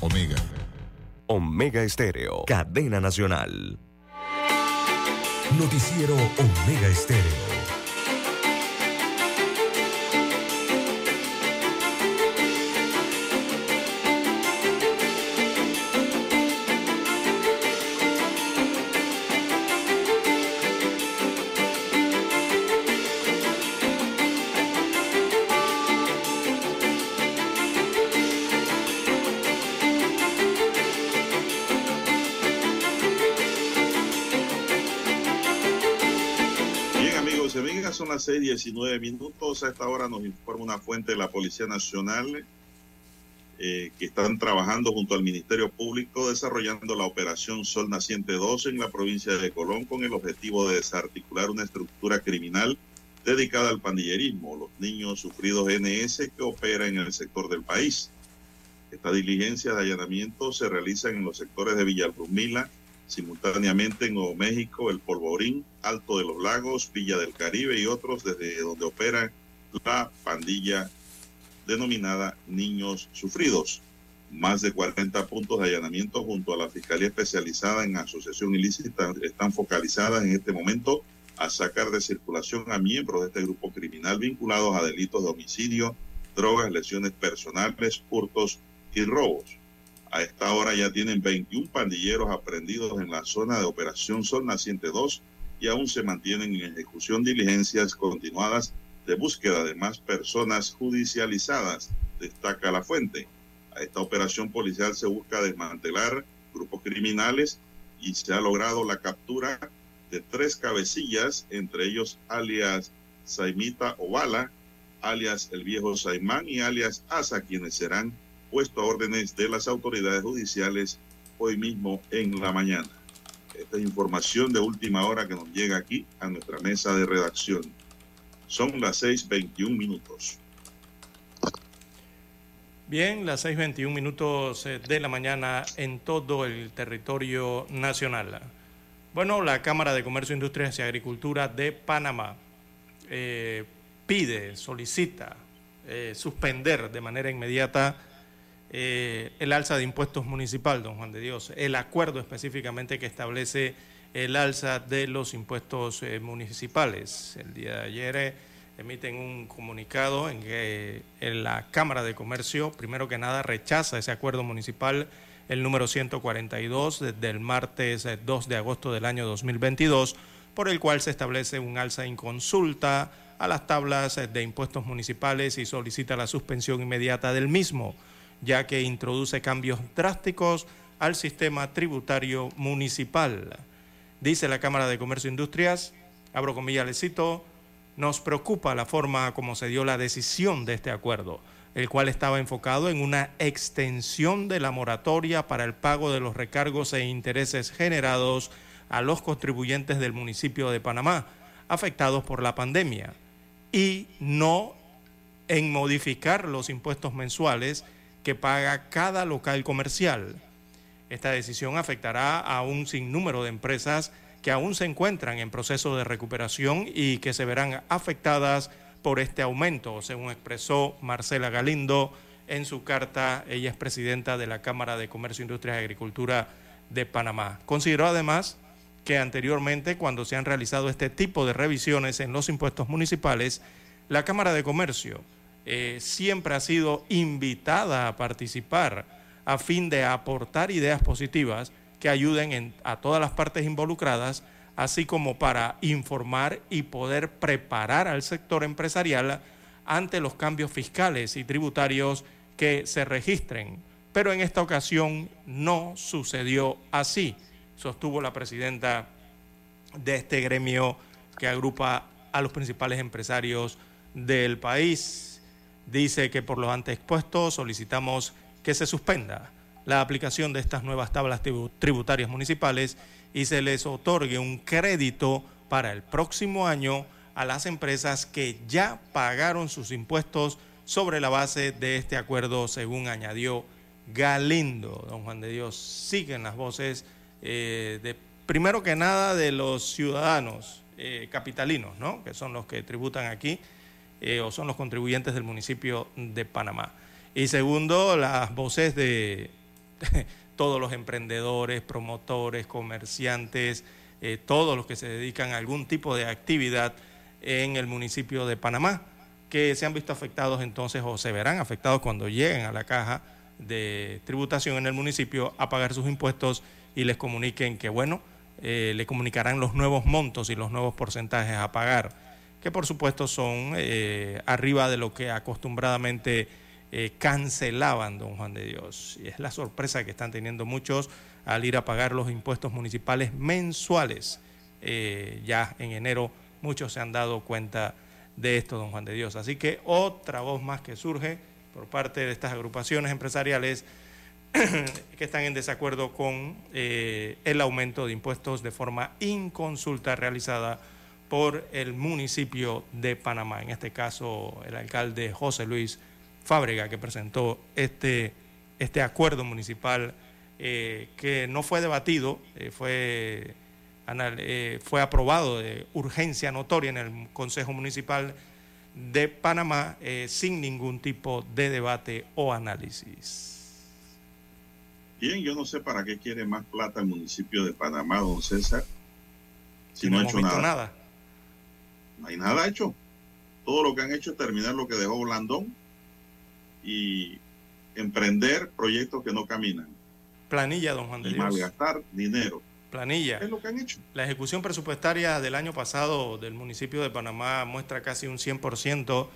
Omega. Omega Estéreo. Cadena Nacional. Noticiero Omega Estéreo. Son las 6:19 minutos. A esta hora nos informa una fuente de la Policía Nacional eh, que están trabajando junto al Ministerio Público desarrollando la operación Sol Naciente 2 en la provincia de Colón con el objetivo de desarticular una estructura criminal dedicada al pandillerismo, los niños sufridos NS que operan en el sector del país. Esta diligencia de allanamiento se realiza en los sectores de Villalrumila, simultáneamente en Nuevo México, El Polvorín, Alto de los Lagos, Villa del Caribe y otros desde donde opera la pandilla denominada Niños Sufridos. Más de 40 puntos de allanamiento junto a la Fiscalía Especializada en Asociación Ilícita están focalizadas en este momento a sacar de circulación a miembros de este grupo criminal vinculados a delitos de homicidio, drogas, lesiones personales, hurtos y robos. A esta hora ya tienen 21 pandilleros aprendidos en la zona de Operación Sol Naciente 2 y aún se mantienen en ejecución diligencias continuadas de búsqueda de más personas judicializadas, destaca la fuente. A esta operación policial se busca desmantelar grupos criminales y se ha logrado la captura de tres cabecillas, entre ellos alias Saimita Ovala, alias el viejo Saimán y alias Asa, quienes serán puesto a órdenes de las autoridades judiciales hoy mismo en la mañana. Esta es información de última hora que nos llega aquí a nuestra mesa de redacción. Son las 6.21 minutos. Bien, las 6.21 minutos eh, de la mañana en todo el territorio nacional. Bueno, la Cámara de Comercio, Industrias y Agricultura de Panamá eh, pide, solicita eh, suspender de manera inmediata eh, el alza de impuestos municipal, don Juan de Dios, el acuerdo específicamente que establece el alza de los impuestos eh, municipales. El día de ayer eh, emiten un comunicado en que la Cámara de Comercio, primero que nada, rechaza ese acuerdo municipal, el número 142, desde el martes 2 de agosto del año 2022, por el cual se establece un alza en consulta a las tablas de impuestos municipales y solicita la suspensión inmediata del mismo ya que introduce cambios drásticos al sistema tributario municipal. Dice la Cámara de Comercio e Industrias, abro comillas, le cito, nos preocupa la forma como se dio la decisión de este acuerdo, el cual estaba enfocado en una extensión de la moratoria para el pago de los recargos e intereses generados a los contribuyentes del municipio de Panamá afectados por la pandemia y no en modificar los impuestos mensuales que paga cada local comercial. Esta decisión afectará a un sinnúmero de empresas que aún se encuentran en proceso de recuperación y que se verán afectadas por este aumento, según expresó Marcela Galindo en su carta. Ella es presidenta de la Cámara de Comercio, Industria y Agricultura de Panamá. Consideró además que anteriormente, cuando se han realizado este tipo de revisiones en los impuestos municipales, la Cámara de Comercio eh, siempre ha sido invitada a participar a fin de aportar ideas positivas que ayuden a todas las partes involucradas, así como para informar y poder preparar al sector empresarial ante los cambios fiscales y tributarios que se registren. Pero en esta ocasión no sucedió así, sostuvo la presidenta de este gremio que agrupa a los principales empresarios del país. Dice que por lo antes expuesto solicitamos que se suspenda la aplicación de estas nuevas tablas tributarias municipales y se les otorgue un crédito para el próximo año a las empresas que ya pagaron sus impuestos sobre la base de este acuerdo, según añadió Galindo. Don Juan de Dios, siguen las voces eh, de, primero que nada, de los ciudadanos eh, capitalinos, ¿no? que son los que tributan aquí eh, o son los contribuyentes del municipio de Panamá. Y segundo, las voces de todos los emprendedores, promotores, comerciantes, todos los que se dedican a algún tipo de actividad en el municipio de Panamá, que se han visto afectados entonces o se verán afectados cuando lleguen a la caja de tributación en el municipio a pagar sus impuestos y les comuniquen que, bueno, eh, le comunicarán los nuevos montos y los nuevos porcentajes a pagar, que por supuesto son eh, arriba de lo que acostumbradamente eh, cancelaban, don Juan de Dios. Y es la sorpresa que están teniendo muchos al ir a pagar los impuestos municipales mensuales. ya en enero muchos se han dado cuenta de esto, don Juan de Dios. Así que otra voz más que surge por parte de estas agrupaciones empresariales que están en desacuerdo con eh, el aumento de impuestos de forma inconsulta realizada por el municipio de Panamá, en este caso el alcalde José Luis Fábrega, que presentó este, este acuerdo municipal eh, que no fue debatido, eh, fue, fue aprobado de urgencia notoria en el Consejo Municipal de Panamá eh, sin ningún tipo de debate o análisis. Bien, yo no sé para qué quiere más plata el municipio de Panamá, don César, si no, ha hecho nada. No hay nada hecho. Todo lo que han hecho es terminar lo que dejó Blandón y emprender proyectos que no caminan. Planilla, don Juan de y Malgastar dinero planilla. Es lo que han hecho. La ejecución presupuestaria del año pasado del municipio de Panamá muestra casi un 100%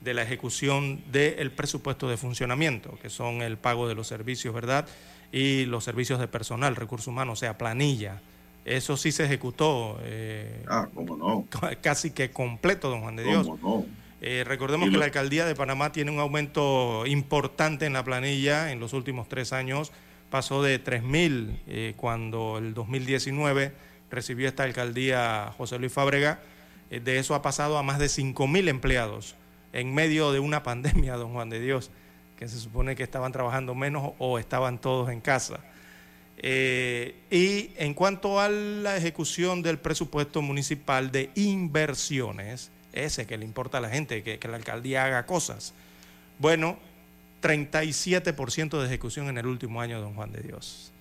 de la ejecución del presupuesto de funcionamiento, que son el pago de los servicios, ¿verdad? Y los servicios de personal, recursos humanos, o sea, planilla. Eso sí se ejecutó. Eh, ah, cómo no. Casi que completo, don Juan de Dios. no? Eh, recordemos que la alcaldía de Panamá tiene un aumento importante en la planilla en los últimos tres años pasó de 3.000 eh, cuando el 2019 recibió esta alcaldía José Luis Fábrega, eh, de eso ha pasado a más de 5.000 empleados en medio de una pandemia, don Juan de Dios, que se supone que estaban trabajando menos o estaban todos en casa. Eh, y en cuanto a la ejecución del presupuesto municipal de inversiones, ese que le importa a la gente, que, que la alcaldía haga cosas, bueno, 37% de ejecución en el último año, don Juan de Dios.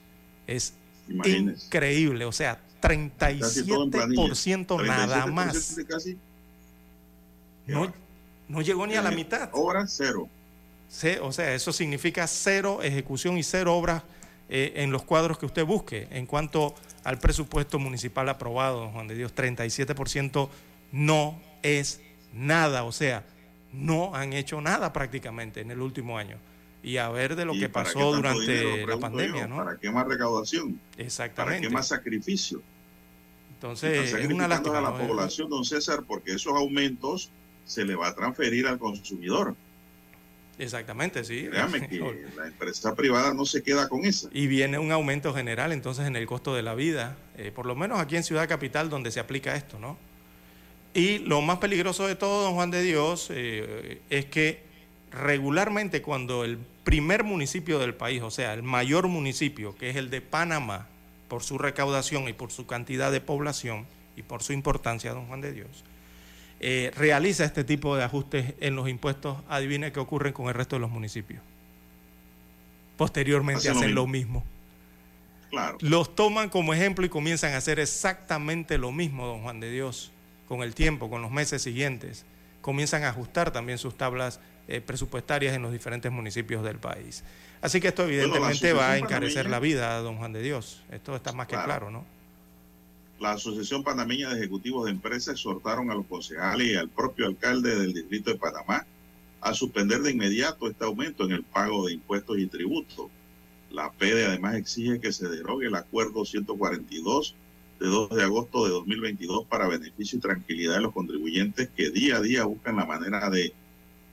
Es increíble, o sea, 37%, nada más. no, no, llegó ni a la mitad. Obra cero. o sea, eso significa cero ejecución y cero obras eh, en los cuadros que usted busque. En cuanto al presupuesto municipal aprobado, don Juan de Dios, 37% no es nada. O sea, no han hecho nada prácticamente en el último año. Y a ver de lo que pasó durante la pandemia, ¿no? ¿Para qué más recaudación? Exactamente. ¿Para qué más sacrificio? Entonces, es una lástima. a la población, don César, porque esos aumentos se le va a transferir al consumidor. Exactamente, sí. Créame que la empresa privada no se queda con eso. Y viene un aumento general entonces en el costo de la vida, eh, por lo menos aquí en Ciudad Capital donde se aplica esto, ¿no? Y lo más peligroso de todo, don Juan de Dios, eh, es que regularmente cuando el primer municipio del país, o sea, el mayor municipio, que es el de Panamá, por su recaudación y por su cantidad de población y por su importancia, don Juan de Dios, eh, realiza este tipo de ajustes en los impuestos, adivine qué ocurre con el resto de los municipios. Posteriormente hacen, lo mismo. Claro. Los toman como ejemplo y comienzan a hacer exactamente lo mismo, don Juan de Dios con el tiempo, con los meses siguientes, comienzan a ajustar también sus tablas eh, presupuestarias en los diferentes municipios del país. Así que esto evidentemente va a encarecer la vida, don Juan de Dios. Esto está más que claro, ¿no? La Asociación Panameña de Ejecutivos de Empresas exhortaron a los concejales y al propio alcalde del Distrito de Panamá a suspender de inmediato este aumento en el pago de impuestos y tributos. La PEDE además exige que se derogue el acuerdo 142 de 2 de agosto de 2022 para beneficio y tranquilidad de los contribuyentes que día a día buscan la manera de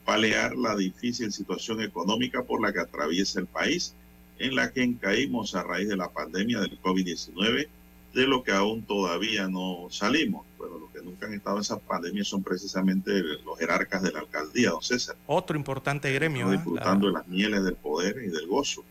palear la difícil situación económica por la que atraviesa el país, en la que caímos a raíz de la pandemia del COVID-19, de lo que aún todavía no salimos. Bueno, lo que nunca han estado en esa pandemia son precisamente los jerarcas de la alcaldía, don César. Otro importante gremio. ¿eh? Disfrutando de las mieles del poder y del gozo.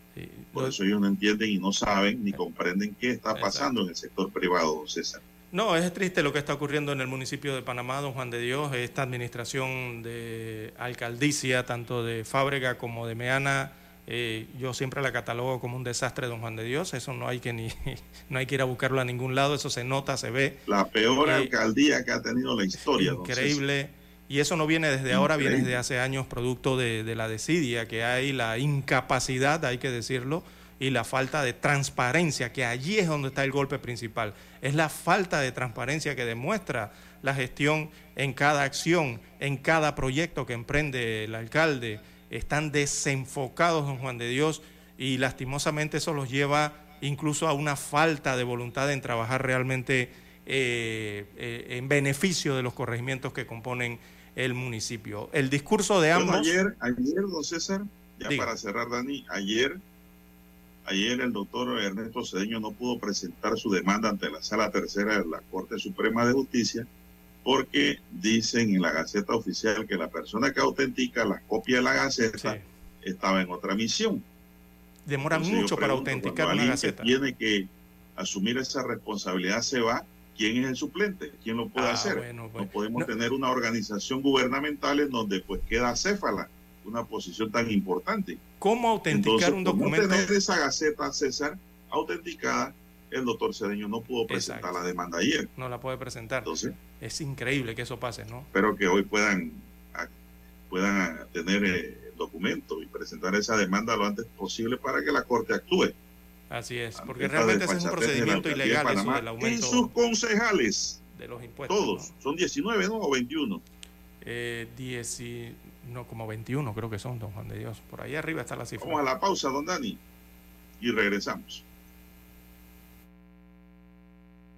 Por eso ellos no entienden y no saben ni comprenden qué está pasando en el sector privado, don César. No, es triste lo que está ocurriendo en el municipio de Panamá, don Juan de Dios. Esta administración de alcaldicia, tanto de Fábrega como de Meana, eh, yo siempre la catalogo como un desastre, don Juan de Dios. Eso no hay que ni no hay que ir a buscarlo a ningún lado. Eso se nota, se ve. La peor eh, alcaldía que ha tenido la historia. Increíble. Y eso no viene desde ahora, viene desde hace años, producto de, de, la desidia que hay, la incapacidad, hay que decirlo, y la falta de transparencia, que allí es donde está el golpe principal. Es la falta de transparencia que demuestra la gestión en cada acción, en cada proyecto que emprende el alcalde están desenfocados, don Juan de Dios, y lastimosamente eso los lleva incluso a una falta de voluntad en trabajar realmente eh, eh, en beneficio de los corregimientos que componen el municipio. El discurso de ambos... ayer, ayer, don César, ya para cerrar, Dani, ayer, ayer el doctor Ernesto Cedeño no pudo presentar su demanda ante la Sala Tercera de la Corte Suprema de Justicia porque dicen en la Gaceta Oficial que la persona que autentica la copia de la Gaceta estaba en otra misión. Demora mucho para autenticar una Gaceta. tiene que asumir esa responsabilidad se va, ¿quién es el suplente? ¿Quién lo puede ah, hacer? no pues, podemos tener una organización gubernamental en donde pues queda céfala, una posición tan importante. ¿Cómo autenticar un documento? ¿Cómo tener esa Gaceta, César, autenticada el doctor Cedeño no pudo presentar la demanda ayer. No la puede presentar. Entonces, es increíble que eso pase, ¿no? Espero que hoy puedan, puedan tener eh, documento y presentar esa demanda lo antes posible para que la Corte actúe. Así es, porque realmente es un procedimiento ilegal eso del aumento. En sus concejales. De los impuestos. Todos. Son 19, ¿no? O 21. Eh, no, como 21 creo que son, don Juan de Dios. Por ahí arriba está la cifra. Vamos a la pausa, don Dani. Y regresamos.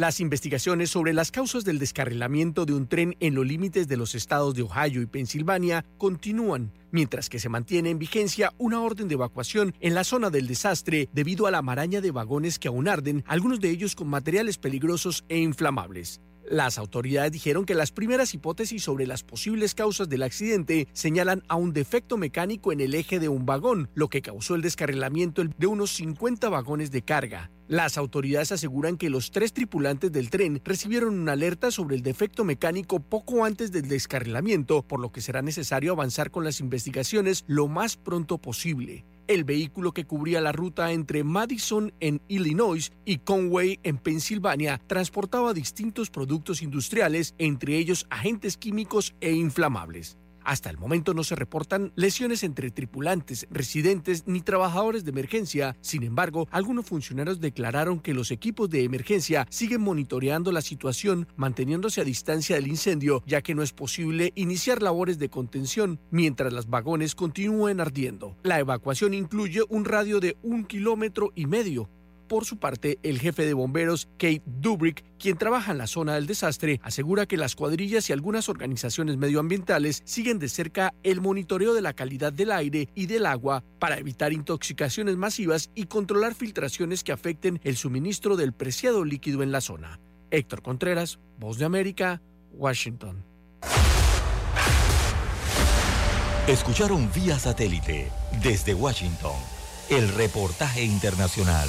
Las investigaciones sobre las causas del descarrilamiento de un tren en los límites de los estados de Ohio y Pensilvania continúan, mientras que se mantiene en vigencia una orden de evacuación en la zona del desastre debido a la maraña de vagones que aún arden, algunos de ellos con materiales peligrosos e inflamables. Las autoridades dijeron que las primeras hipótesis sobre las posibles causas del accidente señalan a un defecto mecánico en el eje de un vagón, lo que causó el descarrilamiento de unos 50 vagones de carga. Las autoridades aseguran que los tres tripulantes del tren recibieron una alerta sobre el defecto mecánico poco antes del descarrilamiento, por lo que será necesario avanzar con las investigaciones lo más pronto posible. El vehículo que cubría la ruta entre Madison en Illinois y Conway en Pensilvania transportaba distintos productos industriales, entre ellos agentes químicos e inflamables. Hasta el momento no se reportan lesiones entre tripulantes, residentes ni trabajadores de emergencia. Sin embargo, algunos funcionarios declararon que los equipos de emergencia siguen monitoreando la situación, manteniéndose a distancia del incendio, ya que no es posible iniciar labores de contención mientras los vagones continúen ardiendo. La evacuación incluye un radio de un kilómetro y medio por su parte, el jefe de bomberos, Kate Dubrick, quien trabaja en la zona del desastre, asegura que las cuadrillas y algunas organizaciones medioambientales siguen de cerca el monitoreo de la calidad del aire y del agua para evitar intoxicaciones masivas y controlar filtraciones que afecten el suministro del preciado líquido en la zona. Héctor Contreras, Voz de América, Washington. Escucharon vía satélite desde Washington el reportaje internacional.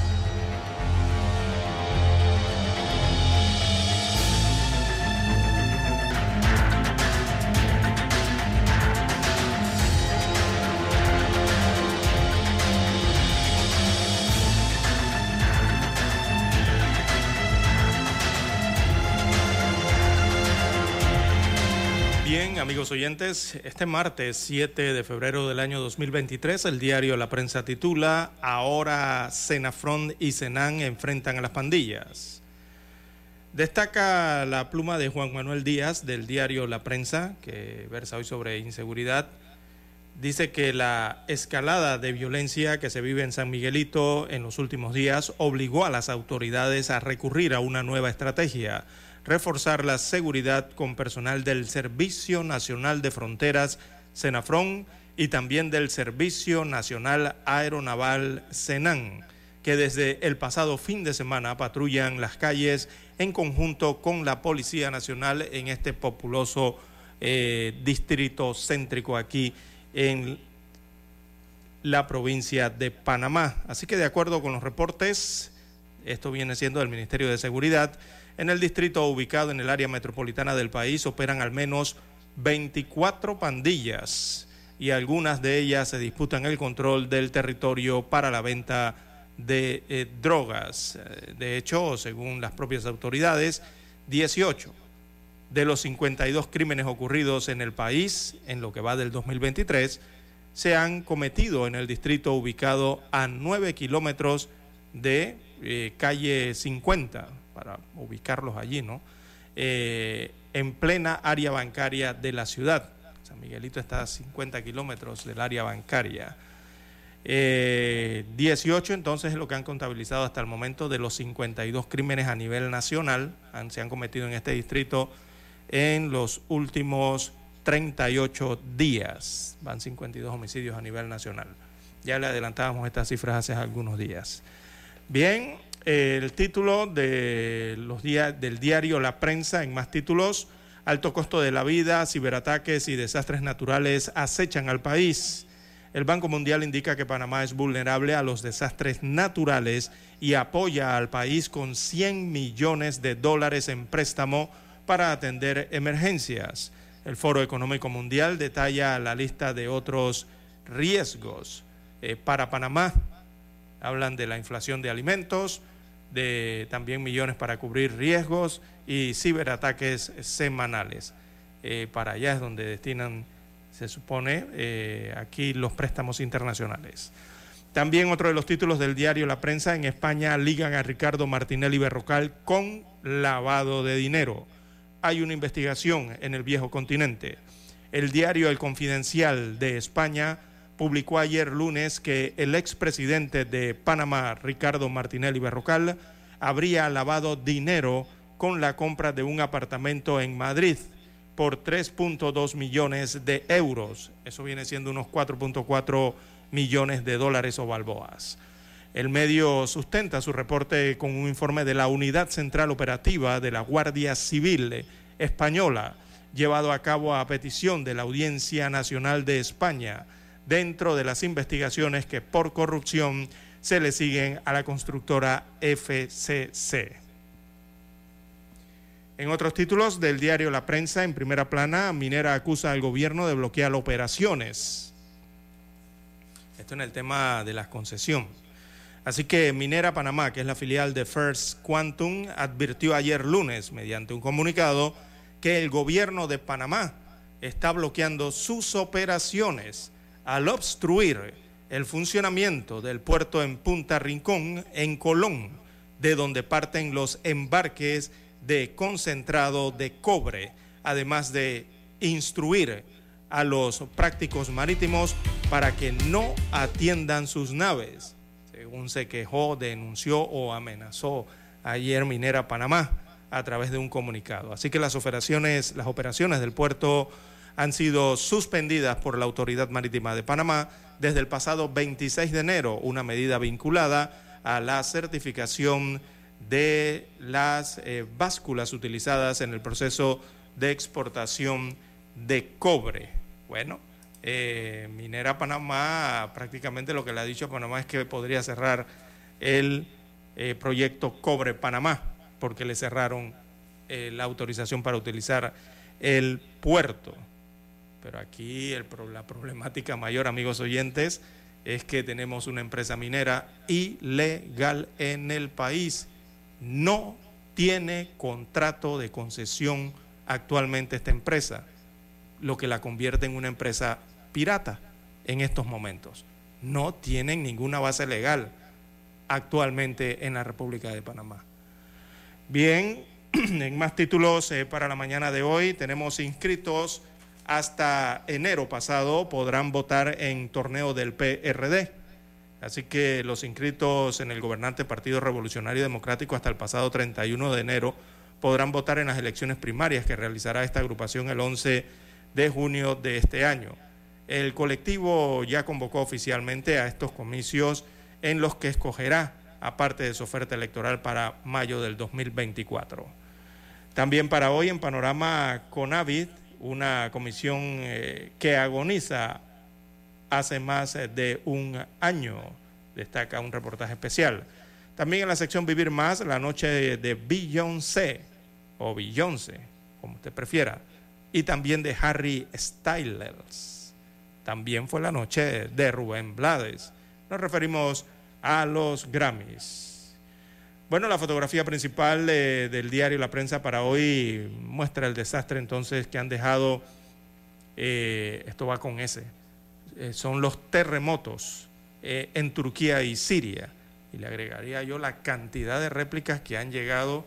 Amigos oyentes, este martes 7 de febrero del año 2023, el diario La Prensa titula Ahora Senafrón y Senan enfrentan a las pandillas. Destaca la pluma de Juan Manuel Díaz del diario La Prensa, que versa hoy sobre inseguridad. Dice que la escalada de violencia que se vive en San Miguelito en los últimos días obligó a las autoridades a recurrir a una nueva estrategia reforzar la seguridad con personal del Servicio Nacional de Fronteras, Senafrón, y también del Servicio Nacional Aeronaval, Senan, que desde el pasado fin de semana patrullan las calles en conjunto con la Policía Nacional en este populoso eh, distrito céntrico aquí en la provincia de Panamá. Así que de acuerdo con los reportes, esto viene siendo del Ministerio de Seguridad, en el distrito ubicado en el área metropolitana del país operan al menos 24 pandillas y algunas de ellas se disputan el control del territorio para la venta de eh, drogas. Eh, de hecho, según las propias autoridades, 18 de los 52 crímenes ocurridos en el país en lo que va del 2023 se han cometido en el distrito ubicado a 9 kilómetros de eh, calle 50, para ubicarlos allí, ¿no? Eh, en plena área bancaria de la ciudad. San Miguelito está a 50 kilómetros del área bancaria. 18 eh, entonces es lo que han contabilizado hasta el momento de los 52 crímenes a nivel nacional, se han cometido en este distrito en los últimos 38 días. Van 52 homicidios a nivel nacional. Ya le adelantábamos estas cifras hace algunos días. Bien, el título de los días, del diario La Prensa en más títulos, alto costo de la vida, ciberataques y desastres naturales acechan al país. El Banco Mundial indica que Panamá es vulnerable a los desastres naturales y apoya al país con 100 millones de dólares en préstamo para atender emergencias. El Foro Económico Mundial detalla la lista de otros riesgos eh, para Panamá. Hablan de la inflación de alimentos, de también millones para cubrir riesgos y ciberataques semanales. Eh, para allá es donde destinan, se supone, eh, aquí los préstamos internacionales. También otro de los títulos del diario La Prensa en España ligan a Ricardo Martinelli Berrocal con lavado de dinero. Hay una investigación en el viejo continente. El diario El Confidencial de España publicó ayer lunes que el expresidente de Panamá, Ricardo Martinelli Berrocal, habría lavado dinero con la compra de un apartamento en Madrid por 3.2 millones de euros. Eso viene siendo unos 4.4 millones de dólares o balboas. El medio sustenta su reporte con un informe de la Unidad Central Operativa de la Guardia Civil Española, llevado a cabo a petición de la Audiencia Nacional de España dentro de las investigaciones que por corrupción se le siguen a la constructora FCC. En otros títulos del diario La Prensa, en primera plana, Minera acusa al gobierno de bloquear operaciones. Esto en el tema de la concesión. Así que Minera Panamá, que es la filial de First Quantum, advirtió ayer lunes, mediante un comunicado, que el gobierno de Panamá está bloqueando sus operaciones al obstruir el funcionamiento del puerto en Punta Rincón, en Colón, de donde parten los embarques de concentrado de cobre, además de instruir a los prácticos marítimos para que no atiendan sus naves, según se quejó, denunció o amenazó ayer Minera Panamá a través de un comunicado. Así que las operaciones, las operaciones del puerto han sido suspendidas por la Autoridad Marítima de Panamá desde el pasado 26 de enero, una medida vinculada a la certificación de las eh, básculas utilizadas en el proceso de exportación de cobre. Bueno, eh, Minera Panamá prácticamente lo que le ha dicho Panamá es que podría cerrar el eh, proyecto Cobre Panamá, porque le cerraron la autorización para utilizar el puerto. Pero aquí la problemática mayor, amigos oyentes, es que tenemos una empresa minera ilegal en el país no tiene contrato de concesión actualmente esta empresa, lo que la convierte en una empresa pirata en estos momentos. No tienen ninguna base legal actualmente en la República de Panamá. Bien, en más títulos eh, para la mañana de hoy tenemos inscritos hasta enero pasado podrán votar en torneo del PRD. Así que los inscritos en el gobernante Partido Revolucionario Democrático hasta el pasado 31 de enero podrán votar en las elecciones primarias que realizará esta agrupación el 11 de junio de este año. El colectivo ya convocó oficialmente a estos comicios en los que escogerá, aparte de su oferta electoral para mayo del 2024. También para hoy en Panorama Conavit, una comisión eh, que agoniza hace más eh, de un año, destaca un reportaje especial. También en la sección Vivir Más, la noche de Beyoncé, o Beyoncé, como usted prefiera, y también de Harry Styles. También fue la noche de Rubén Blades. Nos referimos a los Grammys. Bueno, la fotografía principal eh, del diario La Prensa para hoy muestra el desastre entonces que han dejado, eh, esto va con ese, eh, son los terremotos en Turquía y Siria. Y le agregaría yo la cantidad de réplicas que han llegado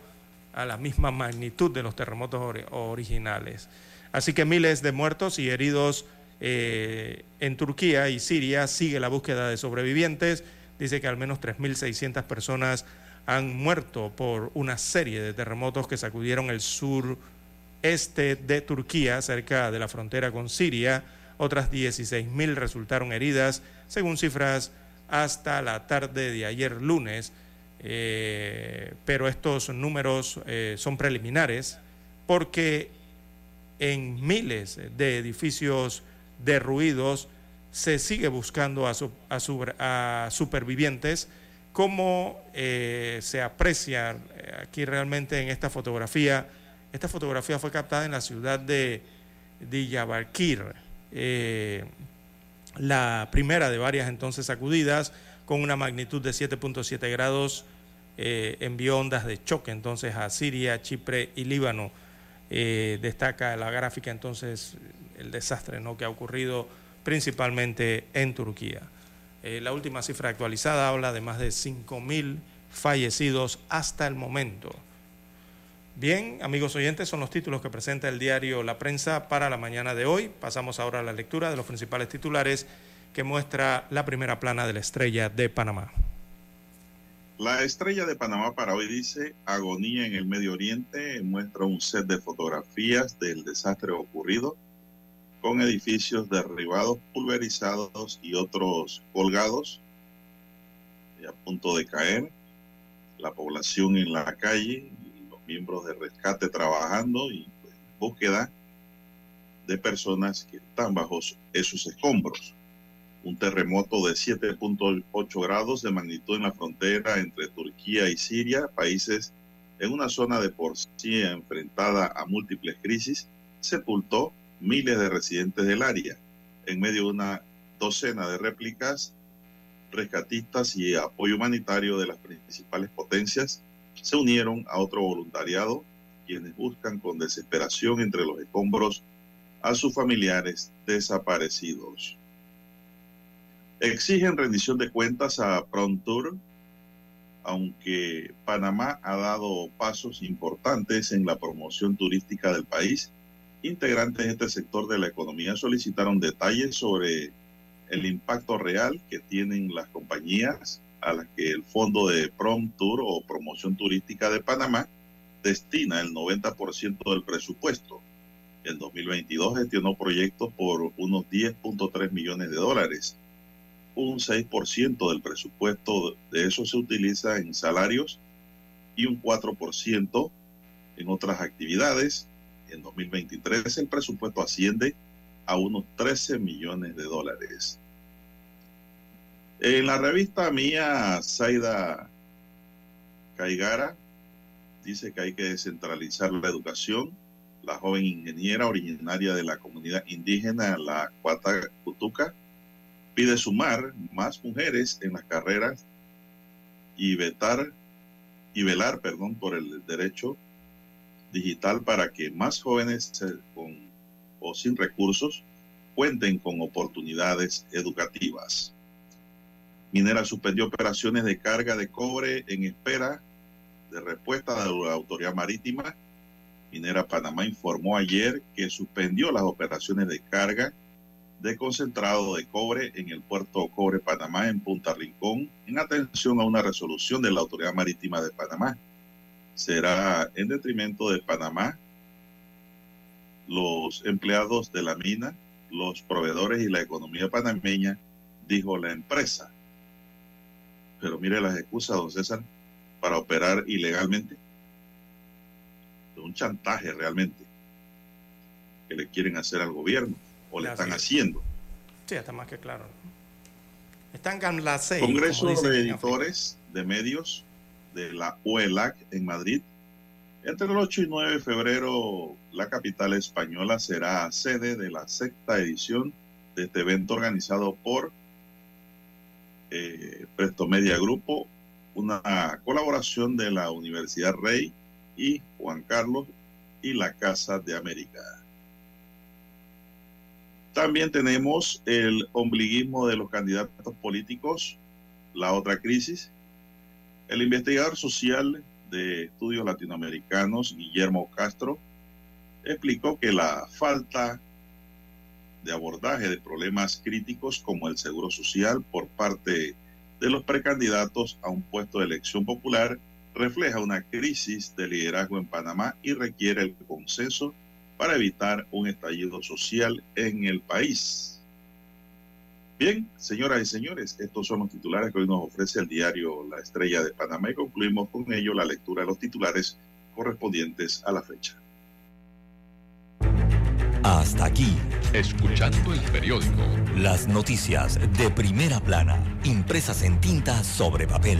a la misma magnitud de los terremotos originales. Así que miles de muertos y heridos en Turquía y Siria. Sigue la búsqueda de sobrevivientes. Dice que al menos 3.600 personas han muerto por una serie de terremotos que sacudieron el sur este de Turquía, cerca de la frontera con Siria. Otras 16.000 resultaron heridas, según cifras hasta la tarde de ayer lunes, eh, pero estos números eh, son preliminares porque en miles de edificios derruidos se sigue buscando a, supervivientes, como eh, se aprecia aquí realmente en esta fotografía. Esta fotografía fue captada en la ciudad de Diyarbakir, eh, la primera de varias entonces sacudidas con una magnitud de 7.7 grados, eh, envió ondas de choque entonces a Siria, Chipre y Líbano. Eh, destaca la gráfica entonces el desastre ¿no? que ha ocurrido principalmente en Turquía. La última cifra actualizada habla de más de 5.000 fallecidos hasta el momento. Bien, amigos oyentes, son los títulos que presenta el diario La Prensa para la mañana de hoy. Pasamos ahora a la lectura de los principales titulares que muestra la primera plana de la estrella de Panamá. La estrella de Panamá para hoy dice agonía en el Medio Oriente, muestra un set de fotografías del desastre ocurrido con edificios derribados, pulverizados y otros colgados y a punto de caer, la población en la calle, miembros de rescate trabajando y pues, búsqueda de personas que están bajo esos escombros. Un terremoto de 7.8 grados de magnitud en la frontera entre Turquía y Siria, países en una zona de por sí enfrentada a múltiples crisis, sepultó miles de residentes del área. En medio de una docena de réplicas, rescatistas y apoyo humanitario de las principales potencias se unieron a otro voluntariado, quienes buscan con desesperación entre los escombros a sus familiares desaparecidos. Exigen rendición de cuentas a Prontour, aunque Panamá ha dado pasos importantes en la promoción turística del país. Integrantes de este sector de la economía solicitaron detalles sobre el impacto real que tienen las compañías a las que el Fondo de Prom Tour o Promoción Turística de Panamá destina el 90% del presupuesto. En 2022 gestionó proyectos por unos 10.3 millones de dólares. Un 6% del presupuesto de eso se utiliza en salarios y un 4% en otras actividades. En 2023 el presupuesto asciende a unos 13 millones de dólares. En la revista mía, Zaida Caigara dice que hay que descentralizar la educación. La joven ingeniera originaria de la comunidad indígena, la Cuatacutuca, pide sumar más mujeres en las carreras y vetar y velar, perdón, por el derecho digital para que más jóvenes con o sin recursos cuenten con oportunidades educativas. Minera suspendió operaciones de carga de cobre en espera de respuesta de la autoridad marítima. Minera Panamá informó ayer que suspendió las operaciones de carga de concentrado de cobre en el puerto Cobre Panamá en Punta Rincón en atención a una resolución de la autoridad marítima de Panamá. Será en detrimento de Panamá, los empleados de la mina, los proveedores y la economía panameña, dijo la empresa. Pero mire las excusas, don César, para operar ilegalmente. Es un chantaje realmente que le quieren hacer al gobierno o le están haciendo. Sí, está más que claro. Están en la Congreso de Editores de Medios de la UELAC en Madrid. Entre el 8 y 9 de febrero, la capital española será sede de la sexta edición de este evento organizado por eh, Presto Media Grupo, una colaboración de la Universidad Rey y Juan Carlos y la Casa de América. También tenemos el ombliguismo de los candidatos políticos, la otra crisis. El investigador social de estudios latinoamericanos, Guillermo Castro, explicó que la falta de abordaje de problemas críticos como el seguro social por parte de los precandidatos a un puesto de elección popular refleja una crisis de liderazgo en Panamá y requiere el consenso para evitar un estallido social en el país. Bien, señoras y señores, estos son los titulares que hoy nos ofrece el diario La Estrella de Panamá y concluimos con ello la lectura de los titulares correspondientes a la fecha. Hasta aquí, escuchando el periódico. Las noticias de primera plana, impresas en tinta sobre papel.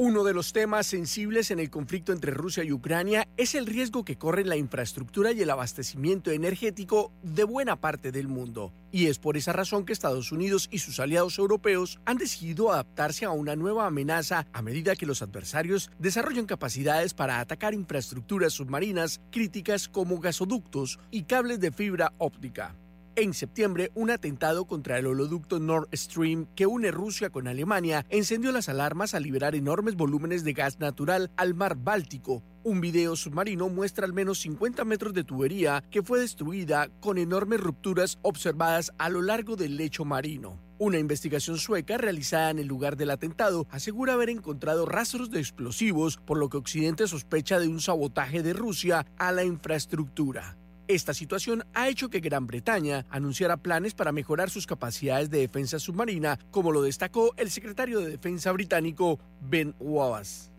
Uno de los temas sensibles en el conflicto entre Rusia y Ucrania es el riesgo que corre la infraestructura y el abastecimiento energético de buena parte del mundo. Y es por esa razón que Estados Unidos y sus aliados europeos han decidido adaptarse a una nueva amenaza a medida que los adversarios desarrollan capacidades para atacar infraestructuras submarinas críticas como gasoductos y cables de fibra óptica. En septiembre, un atentado contra el holoducto Nord Stream que une Rusia con Alemania encendió las alarmas al liberar enormes volúmenes de gas natural al mar Báltico. Un video submarino muestra al menos 50 metros de tubería que fue destruida con enormes rupturas observadas a lo largo del lecho marino. Una investigación sueca realizada en el lugar del atentado asegura haber encontrado rastros de explosivos, por lo que Occidente sospecha de un sabotaje de Rusia a la infraestructura. Esta situación ha hecho que Gran Bretaña anunciara planes para mejorar sus capacidades de defensa submarina, como lo destacó el secretario de Defensa británico Ben Wallace.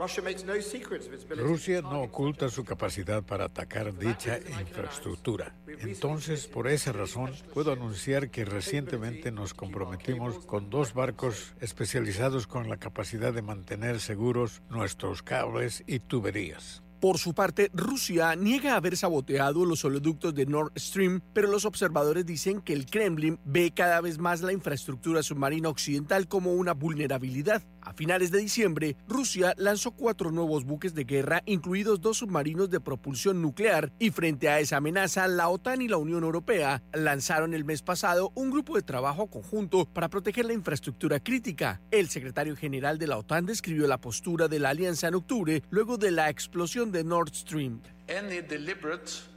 Rusia no oculta su capacidad para atacar dicha infraestructura. Entonces, por esa razón, puedo anunciar que recientemente nos comprometimos con dos barcos especializados con la capacidad de mantener seguros nuestros cables y tuberías. Por su parte, Rusia niega haber saboteado los oleoductos de Nord Stream, pero los observadores dicen que el Kremlin ve cada vez más la infraestructura submarina occidental como una vulnerabilidad. A finales de diciembre, Rusia lanzó cuatro nuevos buques de guerra, incluidos dos submarinos de propulsión nuclear, y frente a esa amenaza, la OTAN y la Unión Europea lanzaron el mes pasado un grupo de trabajo conjunto para proteger la infraestructura crítica. El secretario general de la OTAN describió la postura de la alianza en octubre luego de la explosión de Nord Stream.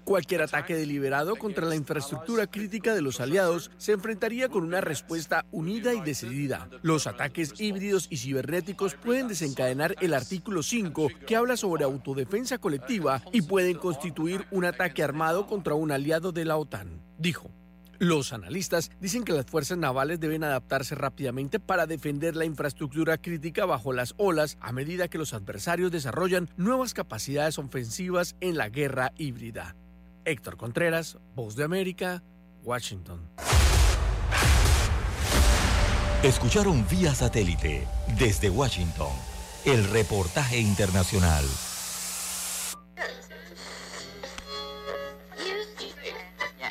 Cualquier ataque deliberado contra la infraestructura crítica de los aliados se enfrentaría con una respuesta unida y decidida. Los ataques híbridos y cibernéticos pueden desencadenar el artículo 5 que habla sobre autodefensa colectiva y pueden constituir un ataque armado contra un aliado de la OTAN, dijo. Los analistas dicen que las fuerzas navales deben adaptarse rápidamente para defender la infraestructura crítica bajo las olas a medida que los adversarios desarrollan nuevas capacidades ofensivas en la guerra híbrida. Héctor Contreras, Voz de América, Washington. Escucharon vía satélite desde Washington el reportaje internacional.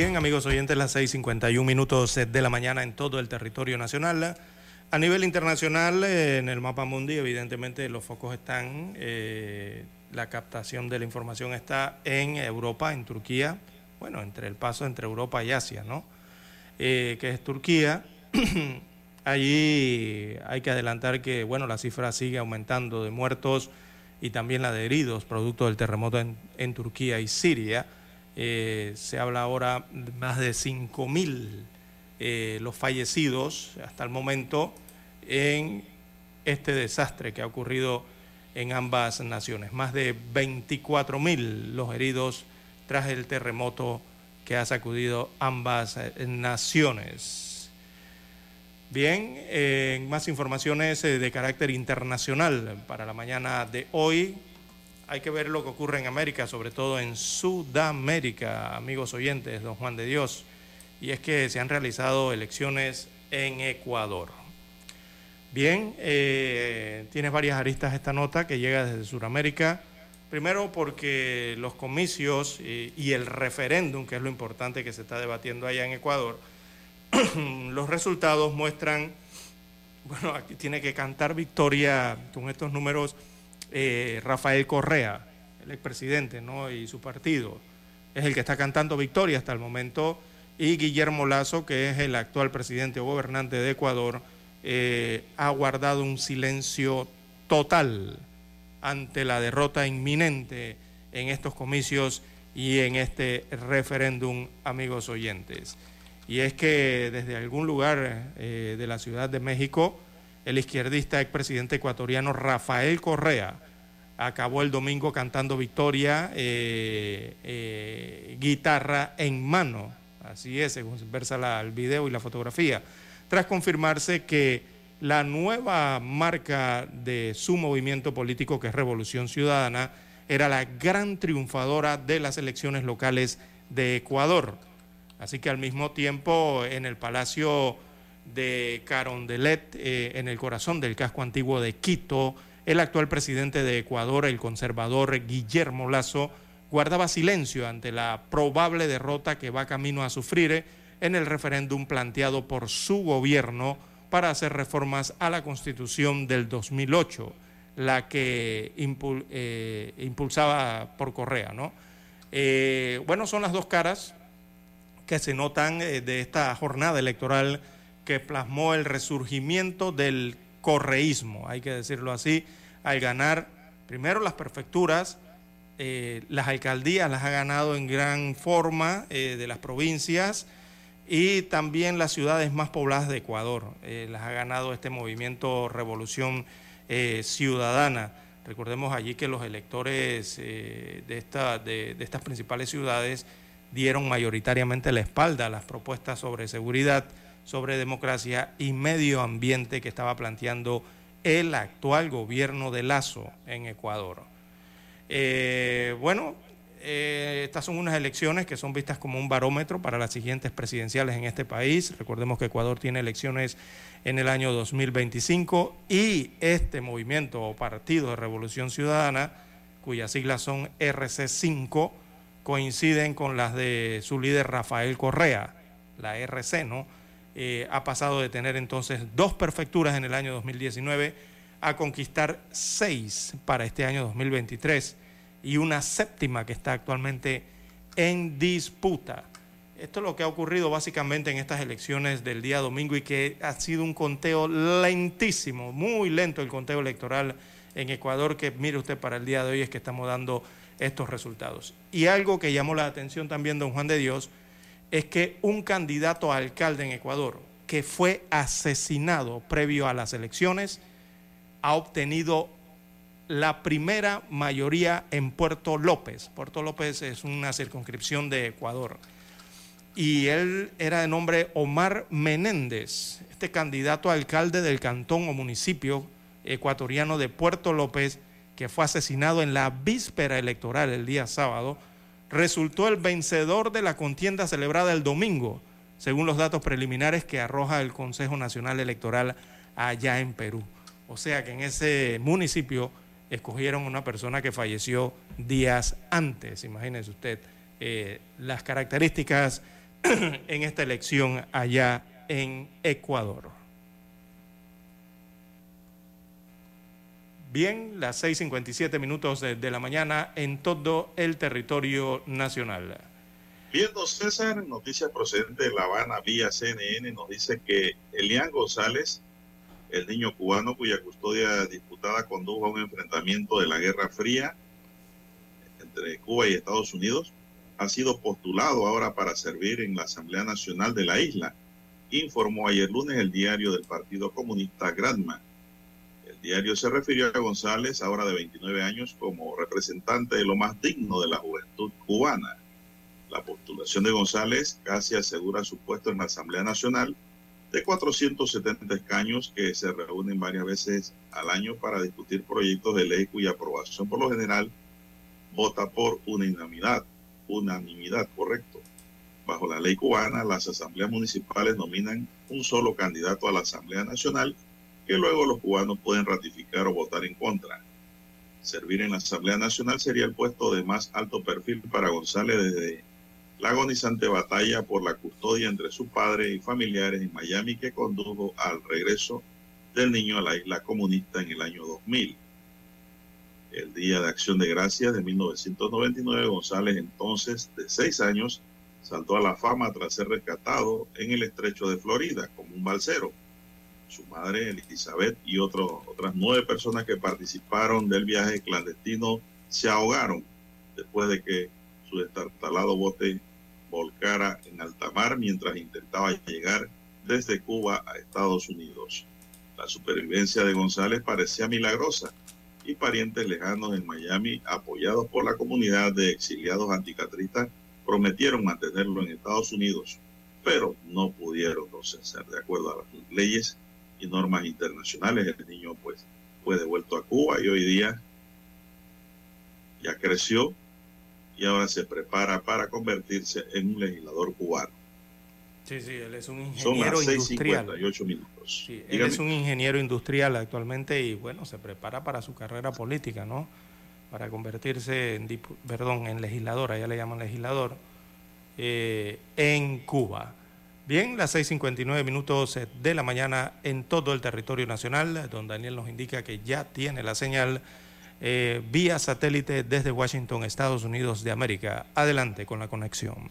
Bien, amigos oyentes, las 6:51 minutos de la mañana en todo el territorio nacional. A nivel internacional, en el mapa mundi, evidentemente los focos están, eh, la captación de la información está en Europa, en Turquía, bueno, entre el paso entre Europa y Asia, ¿no? Eh, que es Turquía. Allí hay que adelantar que, bueno, la cifra sigue aumentando de muertos y también la de heridos, producto del terremoto en, en Turquía y Siria. Eh, se habla ahora de más de 5.000 eh, los fallecidos hasta el momento en este desastre que ha ocurrido en ambas naciones. Más de 24.000 los heridos tras el terremoto que ha sacudido ambas eh, naciones. Bien, en más informaciones de carácter internacional para la mañana de hoy hay que ver lo que ocurre en América, sobre todo en Sudamérica, amigos oyentes, don Juan de Dios. Y es que se han realizado elecciones en Ecuador. Bien, eh, tienes varias aristas esta nota que llega desde Sudamérica. Primero porque los comicios y, y el referéndum, que es lo importante que se está debatiendo allá en Ecuador, los resultados muestran, bueno, aquí tiene que cantar victoria con estos números eh, Rafael Correa, el expresidente, ¿no? y su partido. Es el que está cantando victoria hasta el momento y Guillermo Lazo, que es el actual presidente o gobernante de Ecuador, eh, ha guardado un silencio total ante la derrota inminente en estos comicios y en este referéndum, amigos oyentes. Y es que desde algún lugar eh, de la Ciudad de México, el izquierdista expresidente ecuatoriano Rafael Correa acabó el domingo cantando victoria, eh, eh, guitarra en mano, así es, según versa el video y la fotografía, tras confirmarse que la nueva marca de su movimiento político, que es Revolución Ciudadana, era la gran triunfadora de las elecciones locales de Ecuador. Así que al mismo tiempo en el Palacio de Carondelet, eh, en el corazón del casco antiguo de Quito, el actual presidente de Ecuador, el conservador Guillermo Lazo, guardaba silencio ante la probable derrota que va camino a sufrir en el referéndum planteado por su gobierno para hacer reformas a la Constitución del 2008, la que eh, impulsaba por Correa. ¿no? Eh, bueno, son las dos caras que se notan de esta jornada electoral que plasmó el resurgimiento del correísmo, hay que decirlo así, al ganar primero las prefecturas, eh, las alcaldías las ha ganado en gran forma eh, de las provincias y también las ciudades más pobladas de Ecuador, eh, las ha ganado este movimiento Revolución Ciudadana. Recordemos allí que los electores de, esta, de estas principales ciudades dieron mayoritariamente la espalda a las propuestas sobre seguridad sobre democracia y medio ambiente que estaba planteando el actual gobierno de Lazo en Ecuador. Eh, bueno, eh, estas son unas elecciones que son vistas como un barómetro para las siguientes presidenciales en este país. Recordemos que Ecuador tiene elecciones en el año 2025 y este movimiento o partido de Revolución Ciudadana, cuyas siglas son RC5, coinciden con las de su líder Rafael Correa, la RC, ¿no? Eh, ha pasado de tener entonces dos prefecturas en el año 2019 a conquistar seis para este año 2023 y una séptima que está actualmente en disputa. Esto es lo que ha ocurrido básicamente en estas elecciones del día domingo y que ha sido un conteo lentísimo, muy lento el conteo electoral en Ecuador, que mire usted para el día de hoy es que estamos dando estos resultados. Y algo que llamó la atención también, don Juan de Dios, es que un candidato a alcalde en Ecuador que fue asesinado previo a las elecciones ha obtenido la primera mayoría en Puerto López. Puerto López es una circunscripción de Ecuador. Y él era de nombre Omar Menéndez, este candidato a alcalde del cantón o municipio ecuatoriano de Puerto López, que fue asesinado en la víspera electoral el día sábado resultó el vencedor de la contienda celebrada el domingo, según los datos preliminares que arroja el Consejo Nacional Electoral allá en Perú. O sea que en ese municipio escogieron una persona que falleció días antes, imagínense usted eh, las características en esta elección allá en Ecuador. Bien, las 6.57 minutos de, la mañana en todo el territorio nacional. Viendo César, noticias procedentes de La Habana vía CNN nos dice que Elian González, el niño cubano cuya custodia disputada condujo a un enfrentamiento de la Guerra Fría entre Cuba y Estados Unidos, ha sido postulado ahora para servir en la Asamblea Nacional de la isla, informó ayer lunes el diario del Partido Comunista Granma diario se refirió a González, ahora de 29 años, como representante de lo más digno de la juventud cubana. La postulación de González casi asegura su puesto en la Asamblea Nacional de 470 escaños que se reúnen varias veces al año para discutir proyectos de ley cuya aprobación por lo general vota por unanimidad, unanimidad, correcto. Bajo la ley cubana, las asambleas municipales nominan un solo candidato a la Asamblea Nacional que luego los cubanos pueden ratificar o votar en contra. Servir en la Asamblea Nacional sería el puesto de más alto perfil para González desde la agonizante batalla por la custodia entre su padre y familiares en Miami que condujo al regreso del niño a la isla comunista en el año 2000. El Día de Acción de Gracias de 1999, González, entonces de seis años, saltó a la fama tras ser rescatado en el estrecho de Florida como un balsero. Su madre, Elizabeth, y otras nueve personas que participaron del viaje clandestino se ahogaron después de que su destartalado bote volcara en alta mar mientras intentaba llegar desde Cuba a Estados Unidos. La supervivencia de González parecía milagrosa y parientes lejanos en Miami, apoyados por la comunidad de exiliados anticatristas, prometieron mantenerlo en Estados Unidos, pero no pudieron ser de acuerdo a las leyes y normas internacionales. El niño pues fue devuelto a Cuba y hoy día ya creció y ahora se prepara para convertirse en un legislador cubano. Sí, sí, él es un ingeniero industrial. minutos. él es un ingeniero industrial actualmente y bueno, se prepara para su carrera política, ¿no? Para convertirse en, perdón, en legislador, allá le llaman legislador, eh, en Cuba. Bien, las 6.59 minutos de la mañana en todo el territorio nacional, don Daniel nos indica que ya tiene la señal eh, vía satélite desde Washington, Estados Unidos de América. Adelante con la conexión.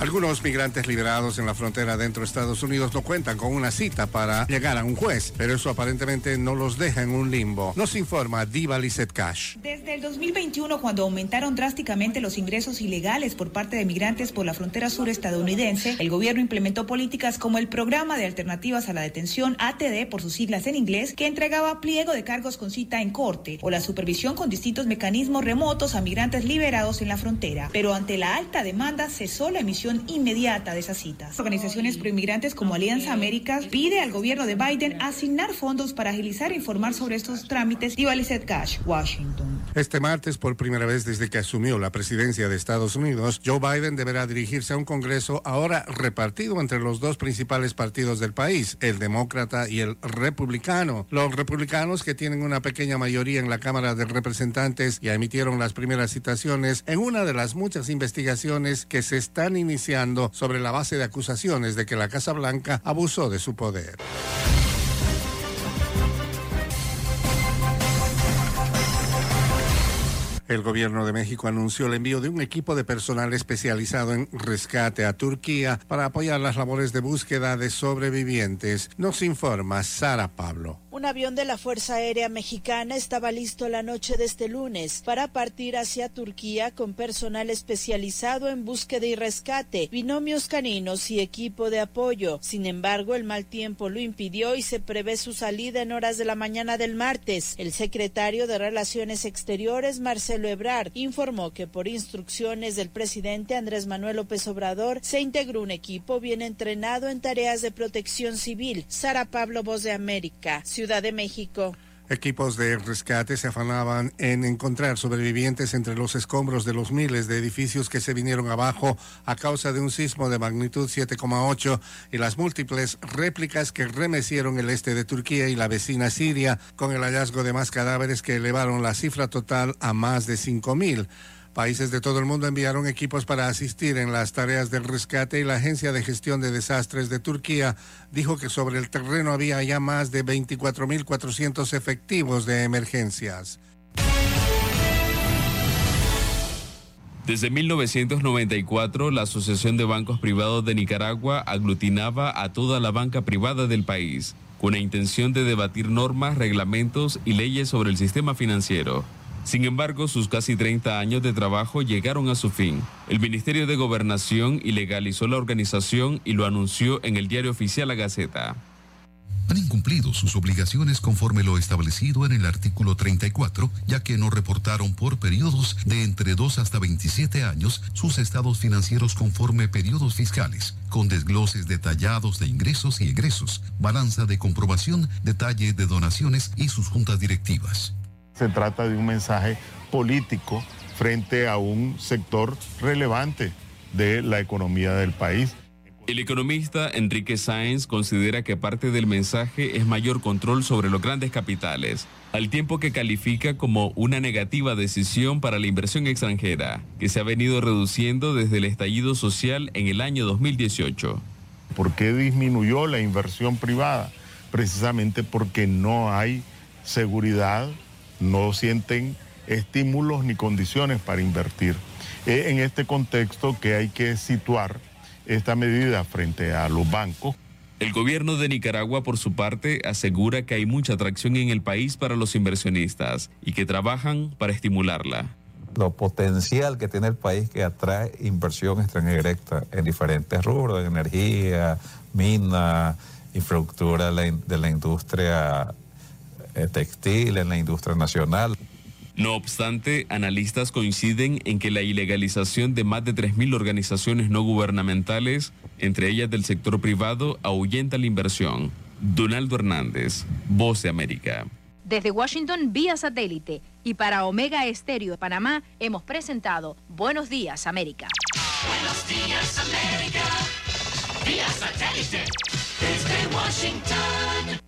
Algunos migrantes liberados en la frontera dentro de Estados Unidos no cuentan con una cita para llegar a un juez, pero eso aparentemente no los deja en un limbo. Nos informa Diva Lizette Cash. Desde el 2021, cuando aumentaron drásticamente los ingresos ilegales por parte de migrantes por la frontera sur estadounidense, el gobierno implementó políticas como el Programa de Alternativas a la Detención, ATD por sus siglas en inglés, que entregaba pliego de cargos con cita en corte, o la supervisión con distintos mecanismos remotos a migrantes liberados en la frontera. Pero ante la alta demanda cesó la emisión inmediata de esas citas. Organizaciones proinmigrantes como Alianza Américas pide al gobierno de Biden asignar fondos para agilizar e informar sobre estos trámites. Y Cash, Washington. Este martes, por primera vez desde que asumió la presidencia de Estados Unidos, Joe Biden deberá dirigirse a un Congreso ahora repartido entre los dos principales partidos del país, el demócrata y el republicano. Los republicanos, que tienen una pequeña mayoría en la Cámara de Representantes, ya emitieron las primeras citaciones en una de las muchas investigaciones que se están iniciando sobre la base de acusaciones de que la Casa Blanca abusó de su poder. El gobierno de México anunció el envío de un equipo de personal especializado en rescate a Turquía para apoyar las labores de búsqueda de sobrevivientes. Nos informa Sara Pablo. Un avión de la Fuerza Aérea Mexicana estaba listo la noche de este lunes para partir hacia Turquía con personal especializado en búsqueda y rescate, binomios caninos y equipo de apoyo. Sin embargo, el mal tiempo lo impidió y se prevé su salida en horas de la mañana del martes. El secretario de Relaciones Exteriores, Marcelo Ebrard, informó que por instrucciones del presidente Andrés Manuel López Obrador se integró un equipo bien entrenado en tareas de protección civil. Sara Pablo, Voz de América, de México. Equipos de rescate se afanaban en encontrar sobrevivientes entre los escombros de los miles de edificios que se vinieron abajo a causa de un sismo de magnitud 7,8 y las múltiples réplicas que remecieron el este de Turquía y la vecina Siria, con el hallazgo de más cadáveres que elevaron la cifra total a más de 5.000. Países de todo el mundo enviaron equipos para asistir en las tareas del rescate y la Agencia de Gestión de Desastres de Turquía dijo que sobre el terreno había ya más de 24.400 efectivos de emergencias. Desde 1994, la Asociación de Bancos Privados de Nicaragua aglutinaba a toda la banca privada del país, con la intención de debatir normas, reglamentos y leyes sobre el sistema financiero. Sin embargo, sus casi 30 años de trabajo llegaron a su fin. El Ministerio de Gobernación ilegalizó la organización y lo anunció en el diario oficial La Gaceta. han incumplido sus obligaciones conforme lo establecido en el artículo 34, ya que no reportaron por periodos de entre 2 hasta 27 años sus estados financieros conforme periodos fiscales, con desgloses detallados de ingresos y egresos, balanza de comprobación, detalle de donaciones y sus juntas directivas. Se trata de un mensaje político frente a un sector relevante de la economía del país. El economista Enrique Sáenz considera que parte del mensaje es mayor control sobre los grandes capitales, al tiempo que califica como una negativa decisión para la inversión extranjera, que se ha venido reduciendo desde el estallido social en el año 2018. ¿Por qué disminuyó la inversión privada? Precisamente porque no hay seguridad, no sienten estímulos ni condiciones para invertir. Es en este contexto que hay que situar esta medida frente a los bancos. El gobierno de Nicaragua, por su parte, asegura que hay mucha atracción en el país para los inversionistas y que trabajan para estimularla. Lo potencial que tiene el país que atrae inversión extranjera directa en diferentes rubros, en energía, mina, infraestructura de la, industria eh, textil, en la industria nacional. No obstante, analistas coinciden en que la ilegalización de más de 3.000 organizaciones no gubernamentales, entre ellas del sector privado, ahuyenta la inversión. Donaldo Hernández, Voz de América. Desde Washington vía satélite y para Omega Estéreo de Panamá hemos presentado Buenos Días América. Buenos días, América. Vía satélite. Desde Washington.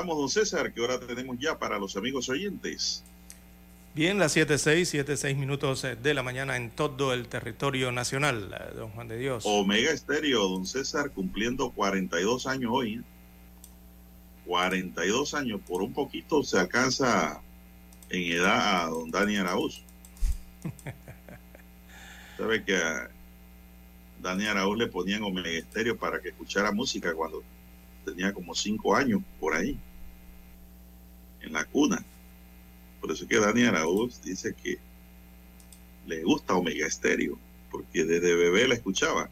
Avanzamos, don César, que hora tenemos ya para los amigos oyentes. Bien, las 7.6, 7.6 minutos de la mañana en todo el territorio nacional, don Juan de Dios. Omega Estéreo, don César, cumpliendo 42 años hoy. ¿eh? 42 años, por un poquito se alcanza en edad a don Dani Araúz. Sabe que a Dani Araúz le ponían Omega Estéreo para que escuchara música cuando tenía como 5 años por ahí, en la cuna. Por eso es que Dani Araúz dice que le gusta Omega Estéreo, porque desde bebé la escuchaba.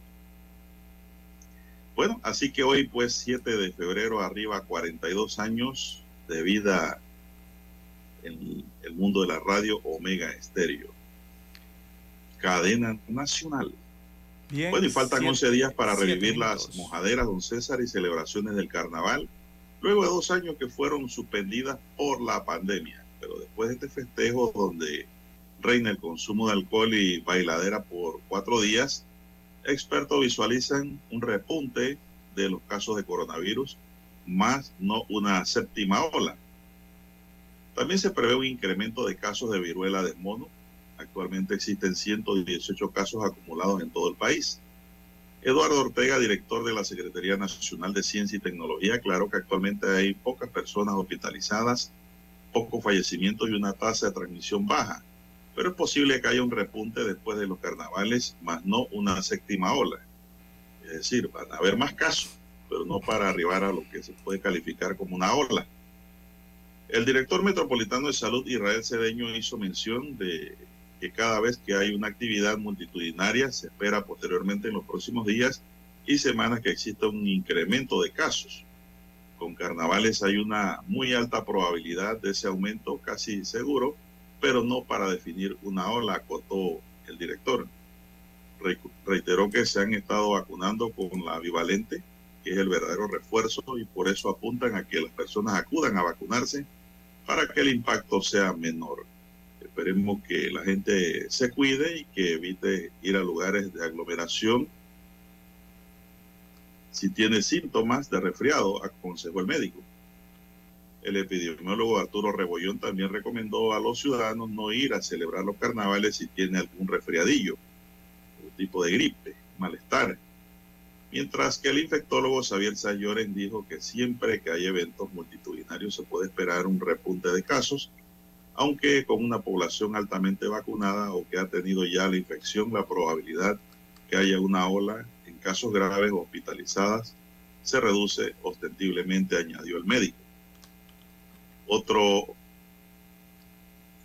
Bueno, así que hoy pues 7 de febrero arriba 42 años de vida en el mundo de la radio Omega Estéreo. Cadena nacional. Bien, Bueno, y faltan siete- 11 días para revivir minutos. las mojaderas, don César, y celebraciones del carnaval, luego de dos años que fueron suspendidas por la pandemia. Pero después de este festejo donde reina el consumo de alcohol y bailadera por cuatro días, expertos visualizan un repunte de los casos de coronavirus, más no una séptima ola. También se prevé un incremento de casos de viruela del mono. Actualmente existen 118 casos acumulados en todo el país. Eduardo Ortega, director de la Secretaría Nacional de Ciencia y Tecnología, aclaró que actualmente hay pocas personas hospitalizadas, pocos fallecimientos y una tasa de transmisión baja. Pero es posible que haya un repunte después de los carnavales, más no una séptima ola. Es decir, van a haber más casos, pero no para arribar a lo que se puede calificar como una ola. El director metropolitano de salud, Israel Cedeño, hizo mención de que cada vez que hay una actividad multitudinaria se espera posteriormente en los próximos días y semanas que exista un incremento de casos. Con carnavales hay una muy alta probabilidad de ese aumento casi seguro, pero no para definir una ola, acotó el director. Re- reiteró que se han estado vacunando con la bivalente, que es el verdadero refuerzo, y por eso apuntan a que las personas acudan a vacunarse para que el impacto sea menor. Esperemos que la gente se cuide y que evite ir a lugares de aglomeración. Si tiene síntomas de resfriado, aconsejó el médico. El epidemiólogo Arturo Rebollón también recomendó a los ciudadanos no ir a celebrar los carnavales si tiene algún resfriadillo, tipo de gripe, malestar. Mientras que el infectólogo Xavier Sayoren dijo que siempre que hay eventos multitudinarios se puede esperar un repunte de casos, aunque con una población altamente vacunada o que ha tenido ya la infección, la probabilidad que haya una ola en casos graves hospitalizadas se reduce ostensiblemente, añadió el médico. Otro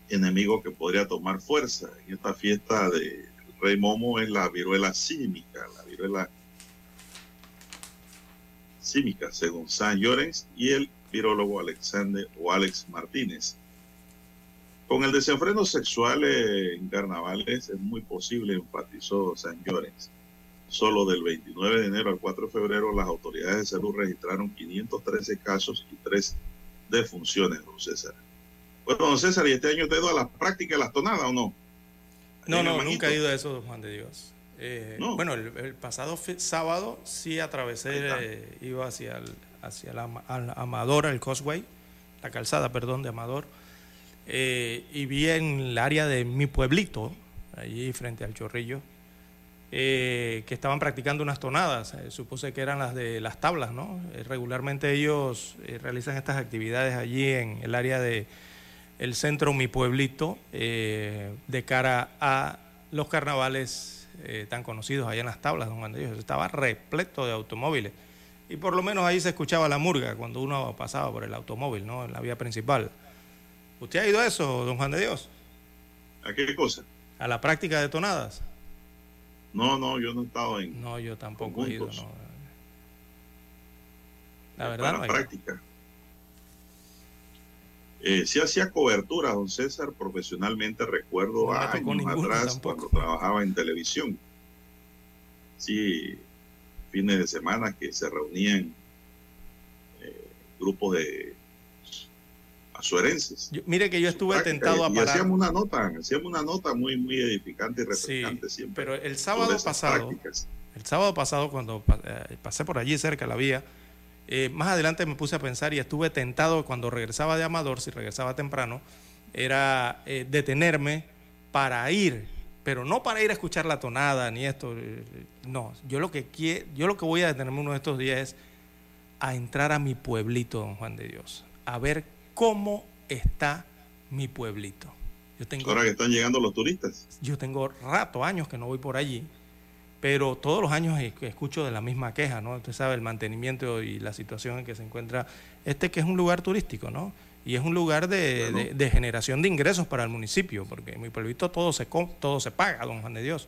enemigo que podría tomar fuerza en esta fiesta de Rey Momo es la viruela símica, la viruela símica, según San Llorens y el virólogo Alexander o Alex Martínez. Con el desenfreno sexual en carnavales es muy posible, enfatizó San Llorens. Solo del 29 de enero al 4 de febrero las autoridades de salud registraron 513 casos y 3 defunciones, don César. Bueno, don César, ¿y este año te ha ido a la práctica de las tonadas o no? No, no, nunca he ido a eso, Juan de Dios. Eh, No. Bueno, el, el pasado sábado sí atravesé, eh, iba hacia el, hacia el Ama- al Amador, el Causeway, la calzada, perdón, de Amador, eh, y vi en el área de mi pueblito, allí frente al Chorrillo, eh, que estaban practicando unas tonadas. Eh, supuse que eran las de las tablas, ¿no? Eh, regularmente ellos realizan estas actividades allí en el área de centro Mi Pueblito de cara a los carnavales tan conocidos allá en las tablas, don Dios. Estaba repleto de automóviles. Y por lo menos ahí se escuchaba la murga cuando uno pasaba por el automóvil, ¿no? En la vía principal. ¿Usted ha ido a eso, don Juan de Dios? ¿A qué cosa? ¿A la práctica de tonadas? No, no, yo no he estado en. No, yo tampoco he ido, no. La verdad para no he- práctica. Eh, sí hacía cobertura, don César, profesionalmente, recuerdo No años atrás tampoco. cuando trabajaba en televisión. Sí, fines de semana que se reunían eh, grupos de azuerenses. Yo- mire que yo estuve práctica, tentado a y parar. hacíamos una nota, hacíamos una nota muy, muy edificante y Sí, refrescante siempre. pero el sábado pasado, prácticas. el sábado pasado cuando eh, pasé por allí cerca de la vía, eh, más adelante me puse a pensar y estuve tentado cuando regresaba de Amador, si regresaba temprano, era eh, detenerme para ir, pero no para ir a escuchar la tonada ni esto. eh, No, yo lo que quiero, yo lo que voy a detenerme uno de estos días es a entrar a mi pueblito, don Juan de Dios, a ver cómo está mi pueblito. Yo tengo Ahora que están llegando los turistas. yo tengo rato, años que no voy por allí, pero todos los años escucho de la misma queja, ¿no? Usted sabe el mantenimiento y la situación en que se encuentra este que es un lugar turístico, ¿no? Y es un lugar de, Bueno. de- de generación de ingresos para el municipio, porque en mi pueblito todo se, todo se paga, don Juan de Dios.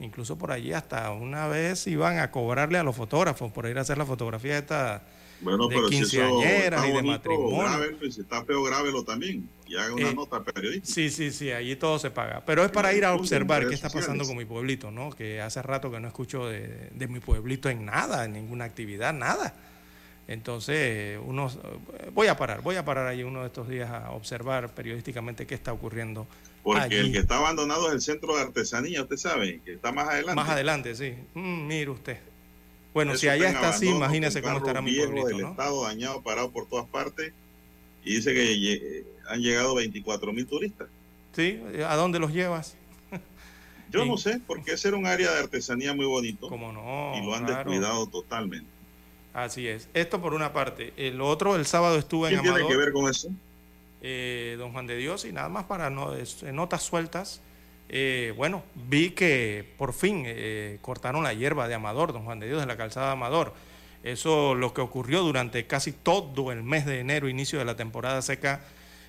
Incluso por allí hasta una vez iban a cobrarle a los fotógrafos por ir a hacer la fotografía esta Bueno, de pero si quinceañeras y de matrimonio. grábenlo, y si está feo, grábelo también. Y haga una Eh, nota periodística. Sí, sí, sí, allí todo se paga. Pero es para ir a observar qué está pasando sociales. con mi pueblito, ¿no? Que hace rato que no escucho de, de mi pueblito en nada, en ninguna actividad, nada. Entonces, uno, voy a parar, voy a parar allí uno de estos días a observar periodísticamente qué está ocurriendo Porque allí. el que está abandonado es el centro de artesanía, usted sabe, que está más adelante. Más adelante, sí. Mm, mire usted. Bueno, Eso si allá está así, imagínese cómo estará mi pueblito, del ¿no? estado dañado, parado por todas partes. Y dice que eh, han llegado 24 mil turistas. Sí, ¿a dónde los llevas? Yo Y- no sé, porque ese era un área de artesanía muy bonito. Como no, y lo han claro. descuidado totalmente. Así es. Esto por una parte. El otro, el sábado estuve en ¿Quién tiene Amador. que ver con eso? eh, don Juan de Dios, y nada más para no, es- en notas sueltas, eh, bueno, vi que por fin eh, cortaron la hierba de Amador, don Juan de Dios, de la calzada de Amador. Eso lo que ocurrió durante casi todo el mes de enero, inicio de la temporada seca,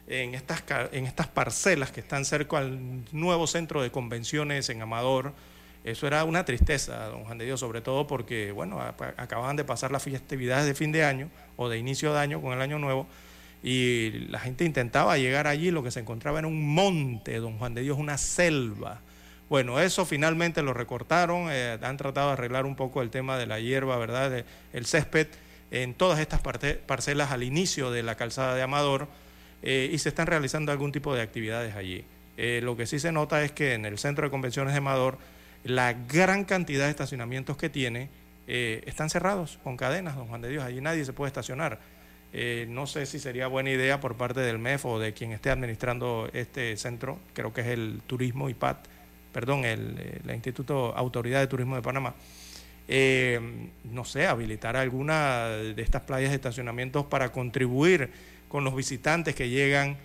en estas, en estas parcelas que están cerca al nuevo centro de convenciones en Amador. Eso era una tristeza, don Juan de Dios, sobre todo porque, bueno, acababan de pasar las festividades de fin de año o de inicio de año con el año nuevo y la gente intentaba llegar allí, lo que se encontraba era un monte, don Juan de Dios, una selva. Bueno, eso finalmente lo recortaron, eh, han tratado de arreglar un poco el tema de la hierba, ¿verdad? El césped en todas estas parcelas al inicio de la calzada de Amador eh, y se están realizando algún tipo de actividades allí. Eh, lo que sí se nota es que en el centro de convenciones de Amador la gran cantidad de estacionamientos que tiene están cerrados con cadenas, don Juan de Dios, allí nadie se puede estacionar. Eh, no sé si sería buena idea por parte del MEF o de quien esté administrando este centro, creo que es el Turismo IPAT, perdón, el, el Instituto Autoridad de Turismo de Panamá, eh, no sé, habilitar alguna de estas playas de estacionamientos para contribuir con los visitantes que llegan,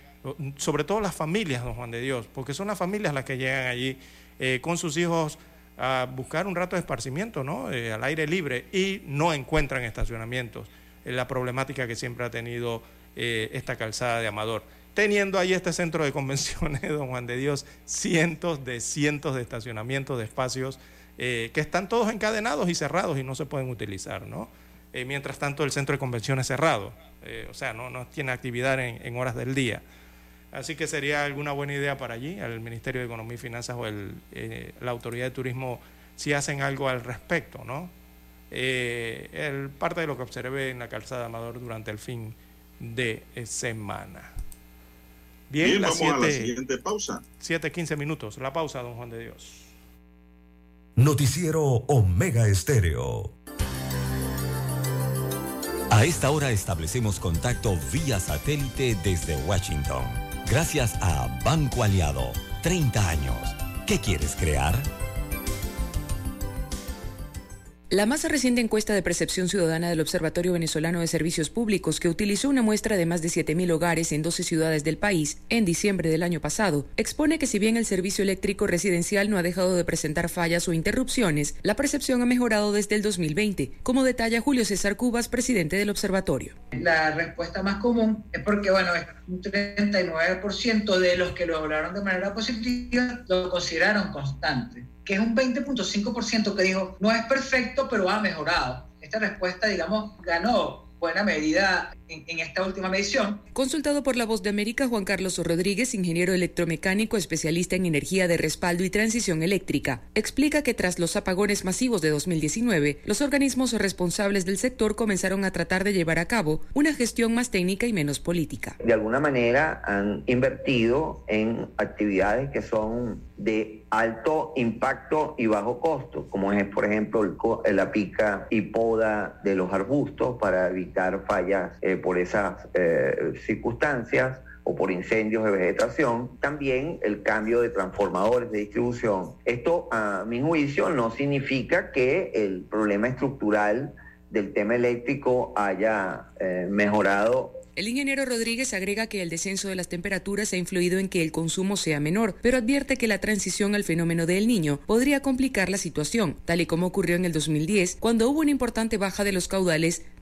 sobre todo las familias, don Juan de Dios, porque son las familias las que llegan allí eh, con sus hijos a buscar un rato de esparcimiento, ¿no? Al aire libre y no encuentran estacionamientos. La problemática que siempre ha tenido eh, esta calzada de Amador. Teniendo ahí este centro de convenciones, don Juan de Dios, cientos de cientos de estacionamientos, de espacios eh, que están todos encadenados y cerrados y no se pueden utilizar, ¿no? Eh, mientras tanto, el centro de convenciones cerrado, o sea, no, no tiene actividad en, en horas del día. Así que sería alguna buena idea para allí, al Ministerio de Economía y Finanzas o el, la Autoridad de Turismo, si hacen algo al respecto, ¿no? Eh, el, parte de lo que observé en la calzada de Amador durante el fin de eh, semana. Bien, Bien, las vamos a la siguiente pausa. 7, 15 minutos. La pausa, don Juan de Dios. Noticiero Omega Estéreo. A esta hora establecemos contacto vía satélite desde Washington. Gracias a Banco Aliado. 30 años. ¿Qué quieres crear? La más reciente encuesta de percepción ciudadana del Observatorio Venezolano de Servicios Públicos, que utilizó una muestra de más de 7.000 hogares en 12 ciudades del país en diciembre del año pasado, expone que si bien el servicio eléctrico residencial no ha dejado de presentar fallas o interrupciones, la percepción ha mejorado desde el 2020, como detalla Julio César Cubas, presidente del observatorio. La respuesta más común es porque, bueno, un 39% de los que lo hablaron de manera positiva lo consideraron constante, que es un 20.5% que dijo, no es perfecto, pero ha mejorado. Esta respuesta, digamos, ganó buena medida en, en esta última medición. Consultado por La Voz de América, Juan Carlos Rodríguez, ingeniero electromecánico especialista en energía de respaldo y transición eléctrica, explica que tras los apagones masivos de 2019, los organismos responsables del sector comenzaron a tratar de llevar a cabo una gestión más técnica y menos política. de alguna manera han invertido en actividades que son de alto impacto y bajo costo, como es por ejemplo el co- la pica y poda de los arbustos para evitar fallas eh, por esas eh, circunstancias o por incendios de vegetación, también el cambio de transformadores de distribución. Esto, a mi juicio, no significa que el problema estructural del tema eléctrico haya eh, mejorado El ingeniero Rodríguez agrega que el descenso de las temperaturas ha influido en que el consumo sea menor, pero advierte que la transición al fenómeno del niño podría complicar la situación, tal y como ocurrió en el 2010, cuando hubo una importante baja de los caudales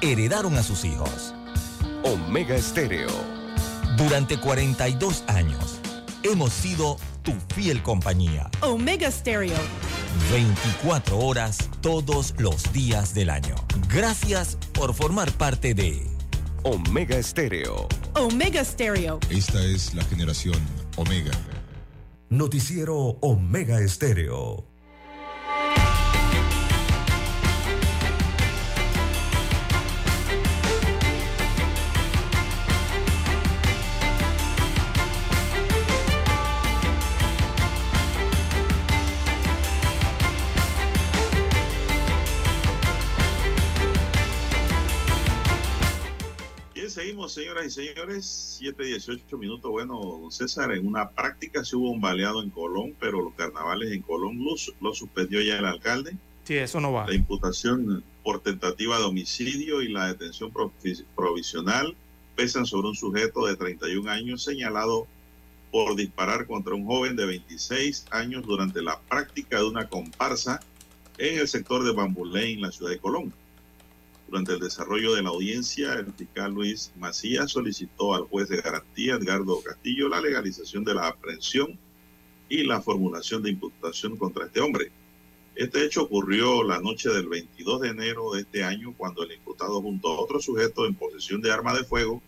heredaron a sus hijos. Omega Estéreo. Durante 42 años, hemos sido tu fiel compañía. Omega Stereo. 24 horas todos los días del año. Gracias por formar parte de Omega Estéreo. Omega Stereo. Esta es la generación Omega. Noticiero Omega Estéreo. Seguimos, señoras y señores. 7, 18 minutos. Bueno, don César, en una práctica se hubo un baleado en Colón, pero los carnavales en Colón lo, lo suspendió ya el alcalde. Sí, eso no va. La imputación por tentativa de homicidio y la detención provi- provisional pesan sobre un sujeto de 31 años señalado por disparar contra un joven de 26 años durante la práctica de una comparsa en el sector de Bambulé, en la ciudad de Colón. Durante el desarrollo de la audiencia, el fiscal Luis Macías solicitó al juez de garantía, Edgardo Castillo, la legalización de la aprehensión y la formulación de imputación contra este hombre. Este hecho ocurrió la noche del 22 de enero de este año, cuando el imputado junto a otro sujeto en posesión de arma de fuego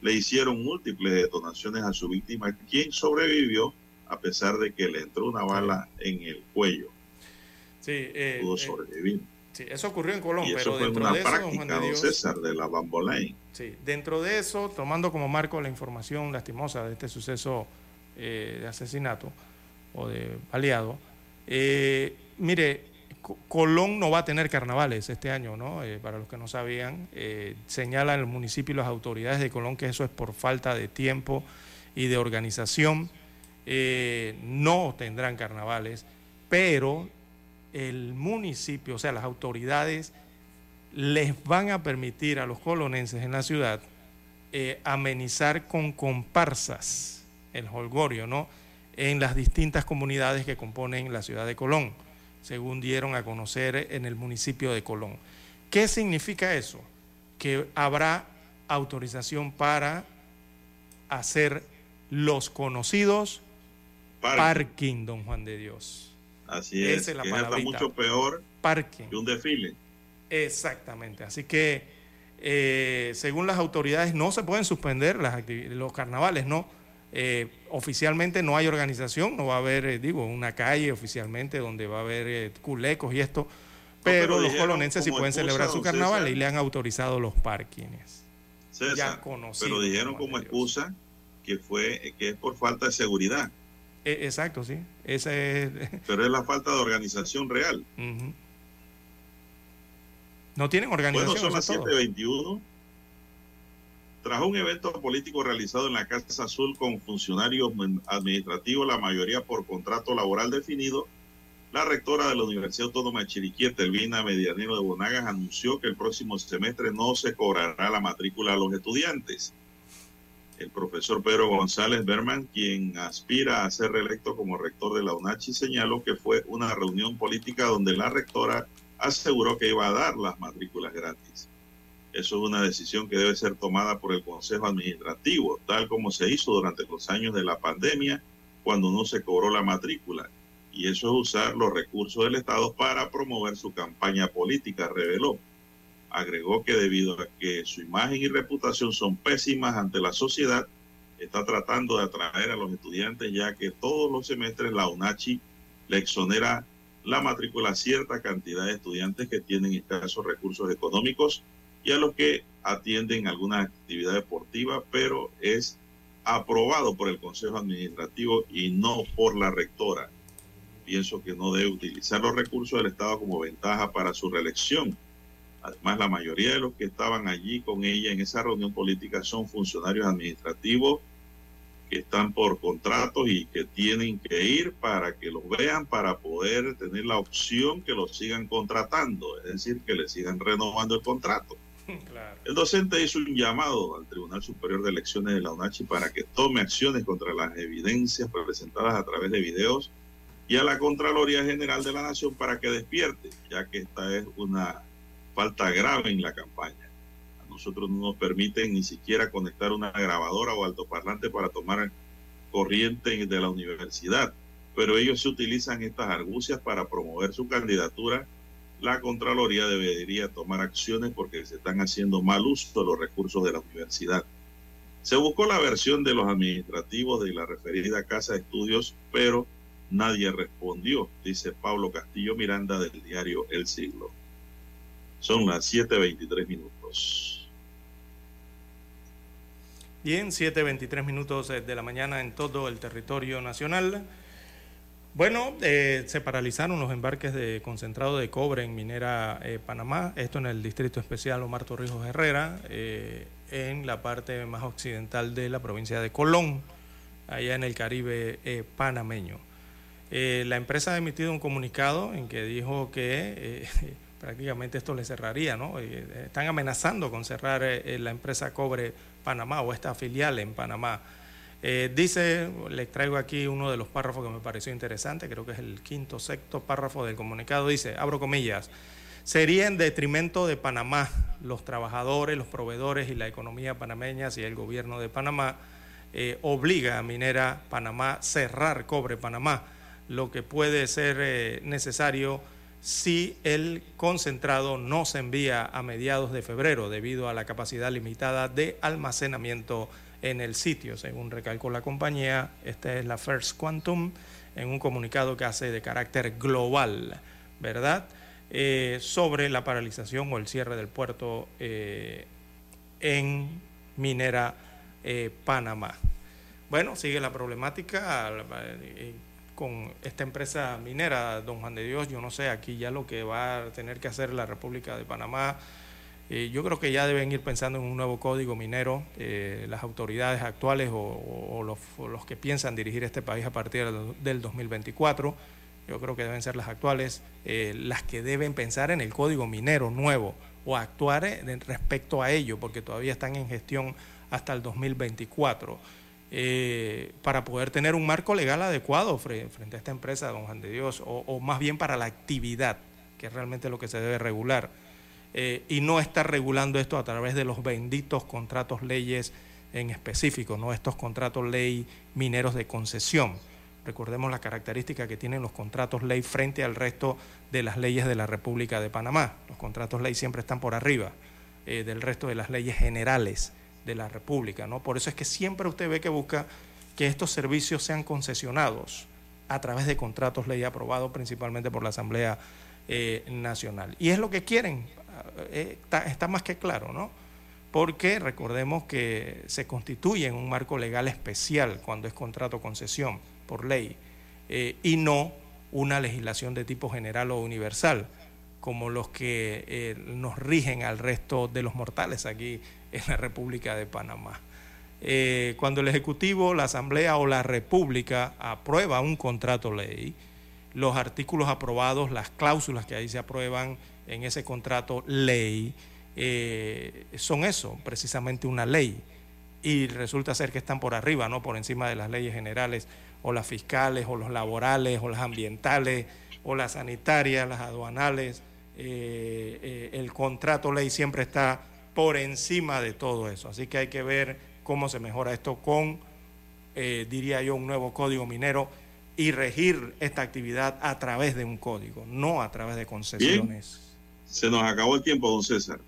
le hicieron múltiples detonaciones a su víctima, quien sobrevivió a pesar de que le entró una bala en el cuello. Sí, eh, Pudo eh, sobrevivir. Sí, eso ocurrió en Colón, y eso pero fue dentro una de eso, Juan de Dios, César, de la. Sí, dentro de eso, tomando como marco la información lastimosa de este suceso eh, de asesinato o de baleado, eh, mire, Co- Colón no va a tener carnavales este año, ¿no? Eh, para los que no sabían, señalan el municipio y las autoridades de Colón que eso es por falta de tiempo y de organización. No tendrán carnavales, pero el municipio, o sea, las autoridades les van a permitir a los colonenses en la ciudad eh, amenizar con comparsas el holgorio, ¿no? En las distintas comunidades que componen la ciudad de Colón, según dieron a conocer en el municipio de Colón. ¿Qué significa eso? Que habrá autorización para hacer los conocidos Parking. parking, don Juan de Dios. Así Esa es, es la que es hasta mucho peor Parking. que un desfile. Exactamente. Así que, eh, según las autoridades, no se pueden suspender las los carnavales, ¿no? Eh, oficialmente no hay organización, no va a haber, eh, digo, una calle oficialmente donde va a haber culecos y esto, pero, pero los dijeron colonenses sí pueden celebrar su carnaval César. y le han autorizado los parkings. César, Ya conocido, pero dijeron como excusa que fue que es por falta de seguridad, Eh, exacto, sí. Es. pero es la falta de organización real. No tienen organización. Bueno, son las es todo. 7:21. Tras un evento político realizado en la Casa Azul con funcionarios administrativos, la mayoría por contrato laboral definido, la rectora de la Universidad Autónoma de Chiriquí, Telvina Medianero de Bonagas, anunció que el próximo semestre no se cobrará la matrícula a los estudiantes. El profesor Pedro González Berman, quien aspira a ser reelecto como rector de la UNACHI, señaló que fue una reunión política donde la rectora aseguró que iba a dar las matrículas gratis. Eso es una decisión que debe ser tomada por el Consejo Administrativo, tal como se hizo durante los años de la pandemia, cuando no se cobró la matrícula. Y eso es usar los recursos del Estado para promover su campaña política, reveló. Agregó que debido a que su imagen y reputación son pésimas ante la sociedad, está tratando de atraer a los estudiantes, ya que todos los semestres la UNACHI le exonera la matrícula a cierta cantidad de estudiantes que tienen escasos recursos económicos y a los que atienden alguna actividad deportiva, pero es aprobado por el Consejo Administrativo y no por la rectora. Pienso que no debe utilizar los recursos del Estado como ventaja para su reelección. Además, la mayoría de los que estaban allí con ella en esa reunión política son funcionarios administrativos que están por contratos y que tienen que ir para que los vean para poder tener la opción que los sigan contratando, es decir, que les sigan renovando el contrato. El docente hizo un llamado al Tribunal Superior de Elecciones de la UNACHI para que tome acciones contra las evidencias presentadas a través de videos y a la Contraloría General de la Nación para que despierte, ya que esta es una falta grave en la campaña. A nosotros no nos permiten ni siquiera conectar una grabadora o altoparlante para tomar corriente de la universidad, pero ellos se utilizan estas argucias para promover su candidatura. La Contraloría debería tomar acciones porque se están haciendo mal uso de los recursos de la universidad. Se buscó la versión de los administrativos de la referida casa de estudios, pero nadie respondió, dice Pablo Castillo Miranda del diario El Siglo. Son las 7.23 minutos. Bien, 7.23 minutos eh, de la mañana en todo el territorio nacional. Bueno, eh, se paralizaron los embarques de concentrado de cobre en Minera eh, Panamá, esto en el Distrito Especial Omar Torrijos Herrera, en la parte más occidental de la provincia de Colón, allá en el Caribe panameño. La empresa ha emitido un comunicado en que dijo que prácticamente esto le cerraría, ¿no? Eh, están amenazando con cerrar eh, la empresa Cobre Panamá o esta filial en Panamá. Eh, dice, les traigo aquí uno de los párrafos que me pareció interesante, creo que es el quinto, sexto párrafo del comunicado, dice, abro comillas, sería en detrimento de Panamá, los trabajadores, los proveedores y la economía panameña si el gobierno de Panamá eh, obliga a Minera Panamá cerrar Cobre Panamá, lo que puede ser eh, necesario si el concentrado no se envía a mediados de febrero debido a la capacidad limitada de almacenamiento en el sitio, según recalcó la compañía. Esta es la First Quantum en un comunicado que hace de carácter global, ¿verdad? Eh, sobre la paralización o el cierre del puerto eh, en Minera eh, Panamá. Bueno, sigue la problemática con esta empresa minera, don Juan de Dios. Yo no sé, aquí ya lo que va a tener que hacer la República de Panamá. eh, yo creo que ya deben ir pensando en un nuevo código minero, eh, las autoridades actuales o, los, que piensan dirigir este país a partir del- del 2024. Yo creo que deben ser las actuales, eh, las que deben pensar en el código minero nuevo o actuar respecto a ello, porque todavía están en gestión hasta el 2024, eh, para poder tener un marco legal adecuado fre- frente a esta empresa, don Juan de Dios, o, o más bien para la actividad, que es realmente lo que se debe regular, eh, y no estar regulando esto a través de los benditos contratos leyes en específico, no estos contratos ley mineros de concesión. Recordemos la característica que tienen los contratos ley frente al resto de las leyes de la República de Panamá. Los contratos ley siempre están por arriba eh, del resto de las leyes generales de la República. ¿no? Por eso es que siempre usted ve que busca que estos servicios sean concesionados a través de contratos ley aprobados principalmente por la Asamblea eh, Nacional. Y es lo que quieren, eh, está, más que claro, ¿no? Porque recordemos que se constituye en un marco legal especial cuando es contrato concesión por ley eh, y no una legislación de tipo general o universal como los que nos rigen al resto de los mortales aquí en la República de Panamá. Eh, cuando el Ejecutivo, la Asamblea o la República aprueba un contrato ley, los artículos aprobados, las cláusulas que ahí se aprueban en ese contrato ley, eh, son eso, precisamente una ley. Y resulta ser que están por arriba, no por encima de las leyes generales, o las fiscales, o los laborales, o las ambientales, o las sanitarias, las aduanales. Eh, el contrato ley siempre está por encima de todo eso. Así que hay que ver cómo se mejora esto con, eh, diría yo, un nuevo código minero y regir esta actividad a través de un código, no a través de concesiones. Se nos acabó el tiempo, don César.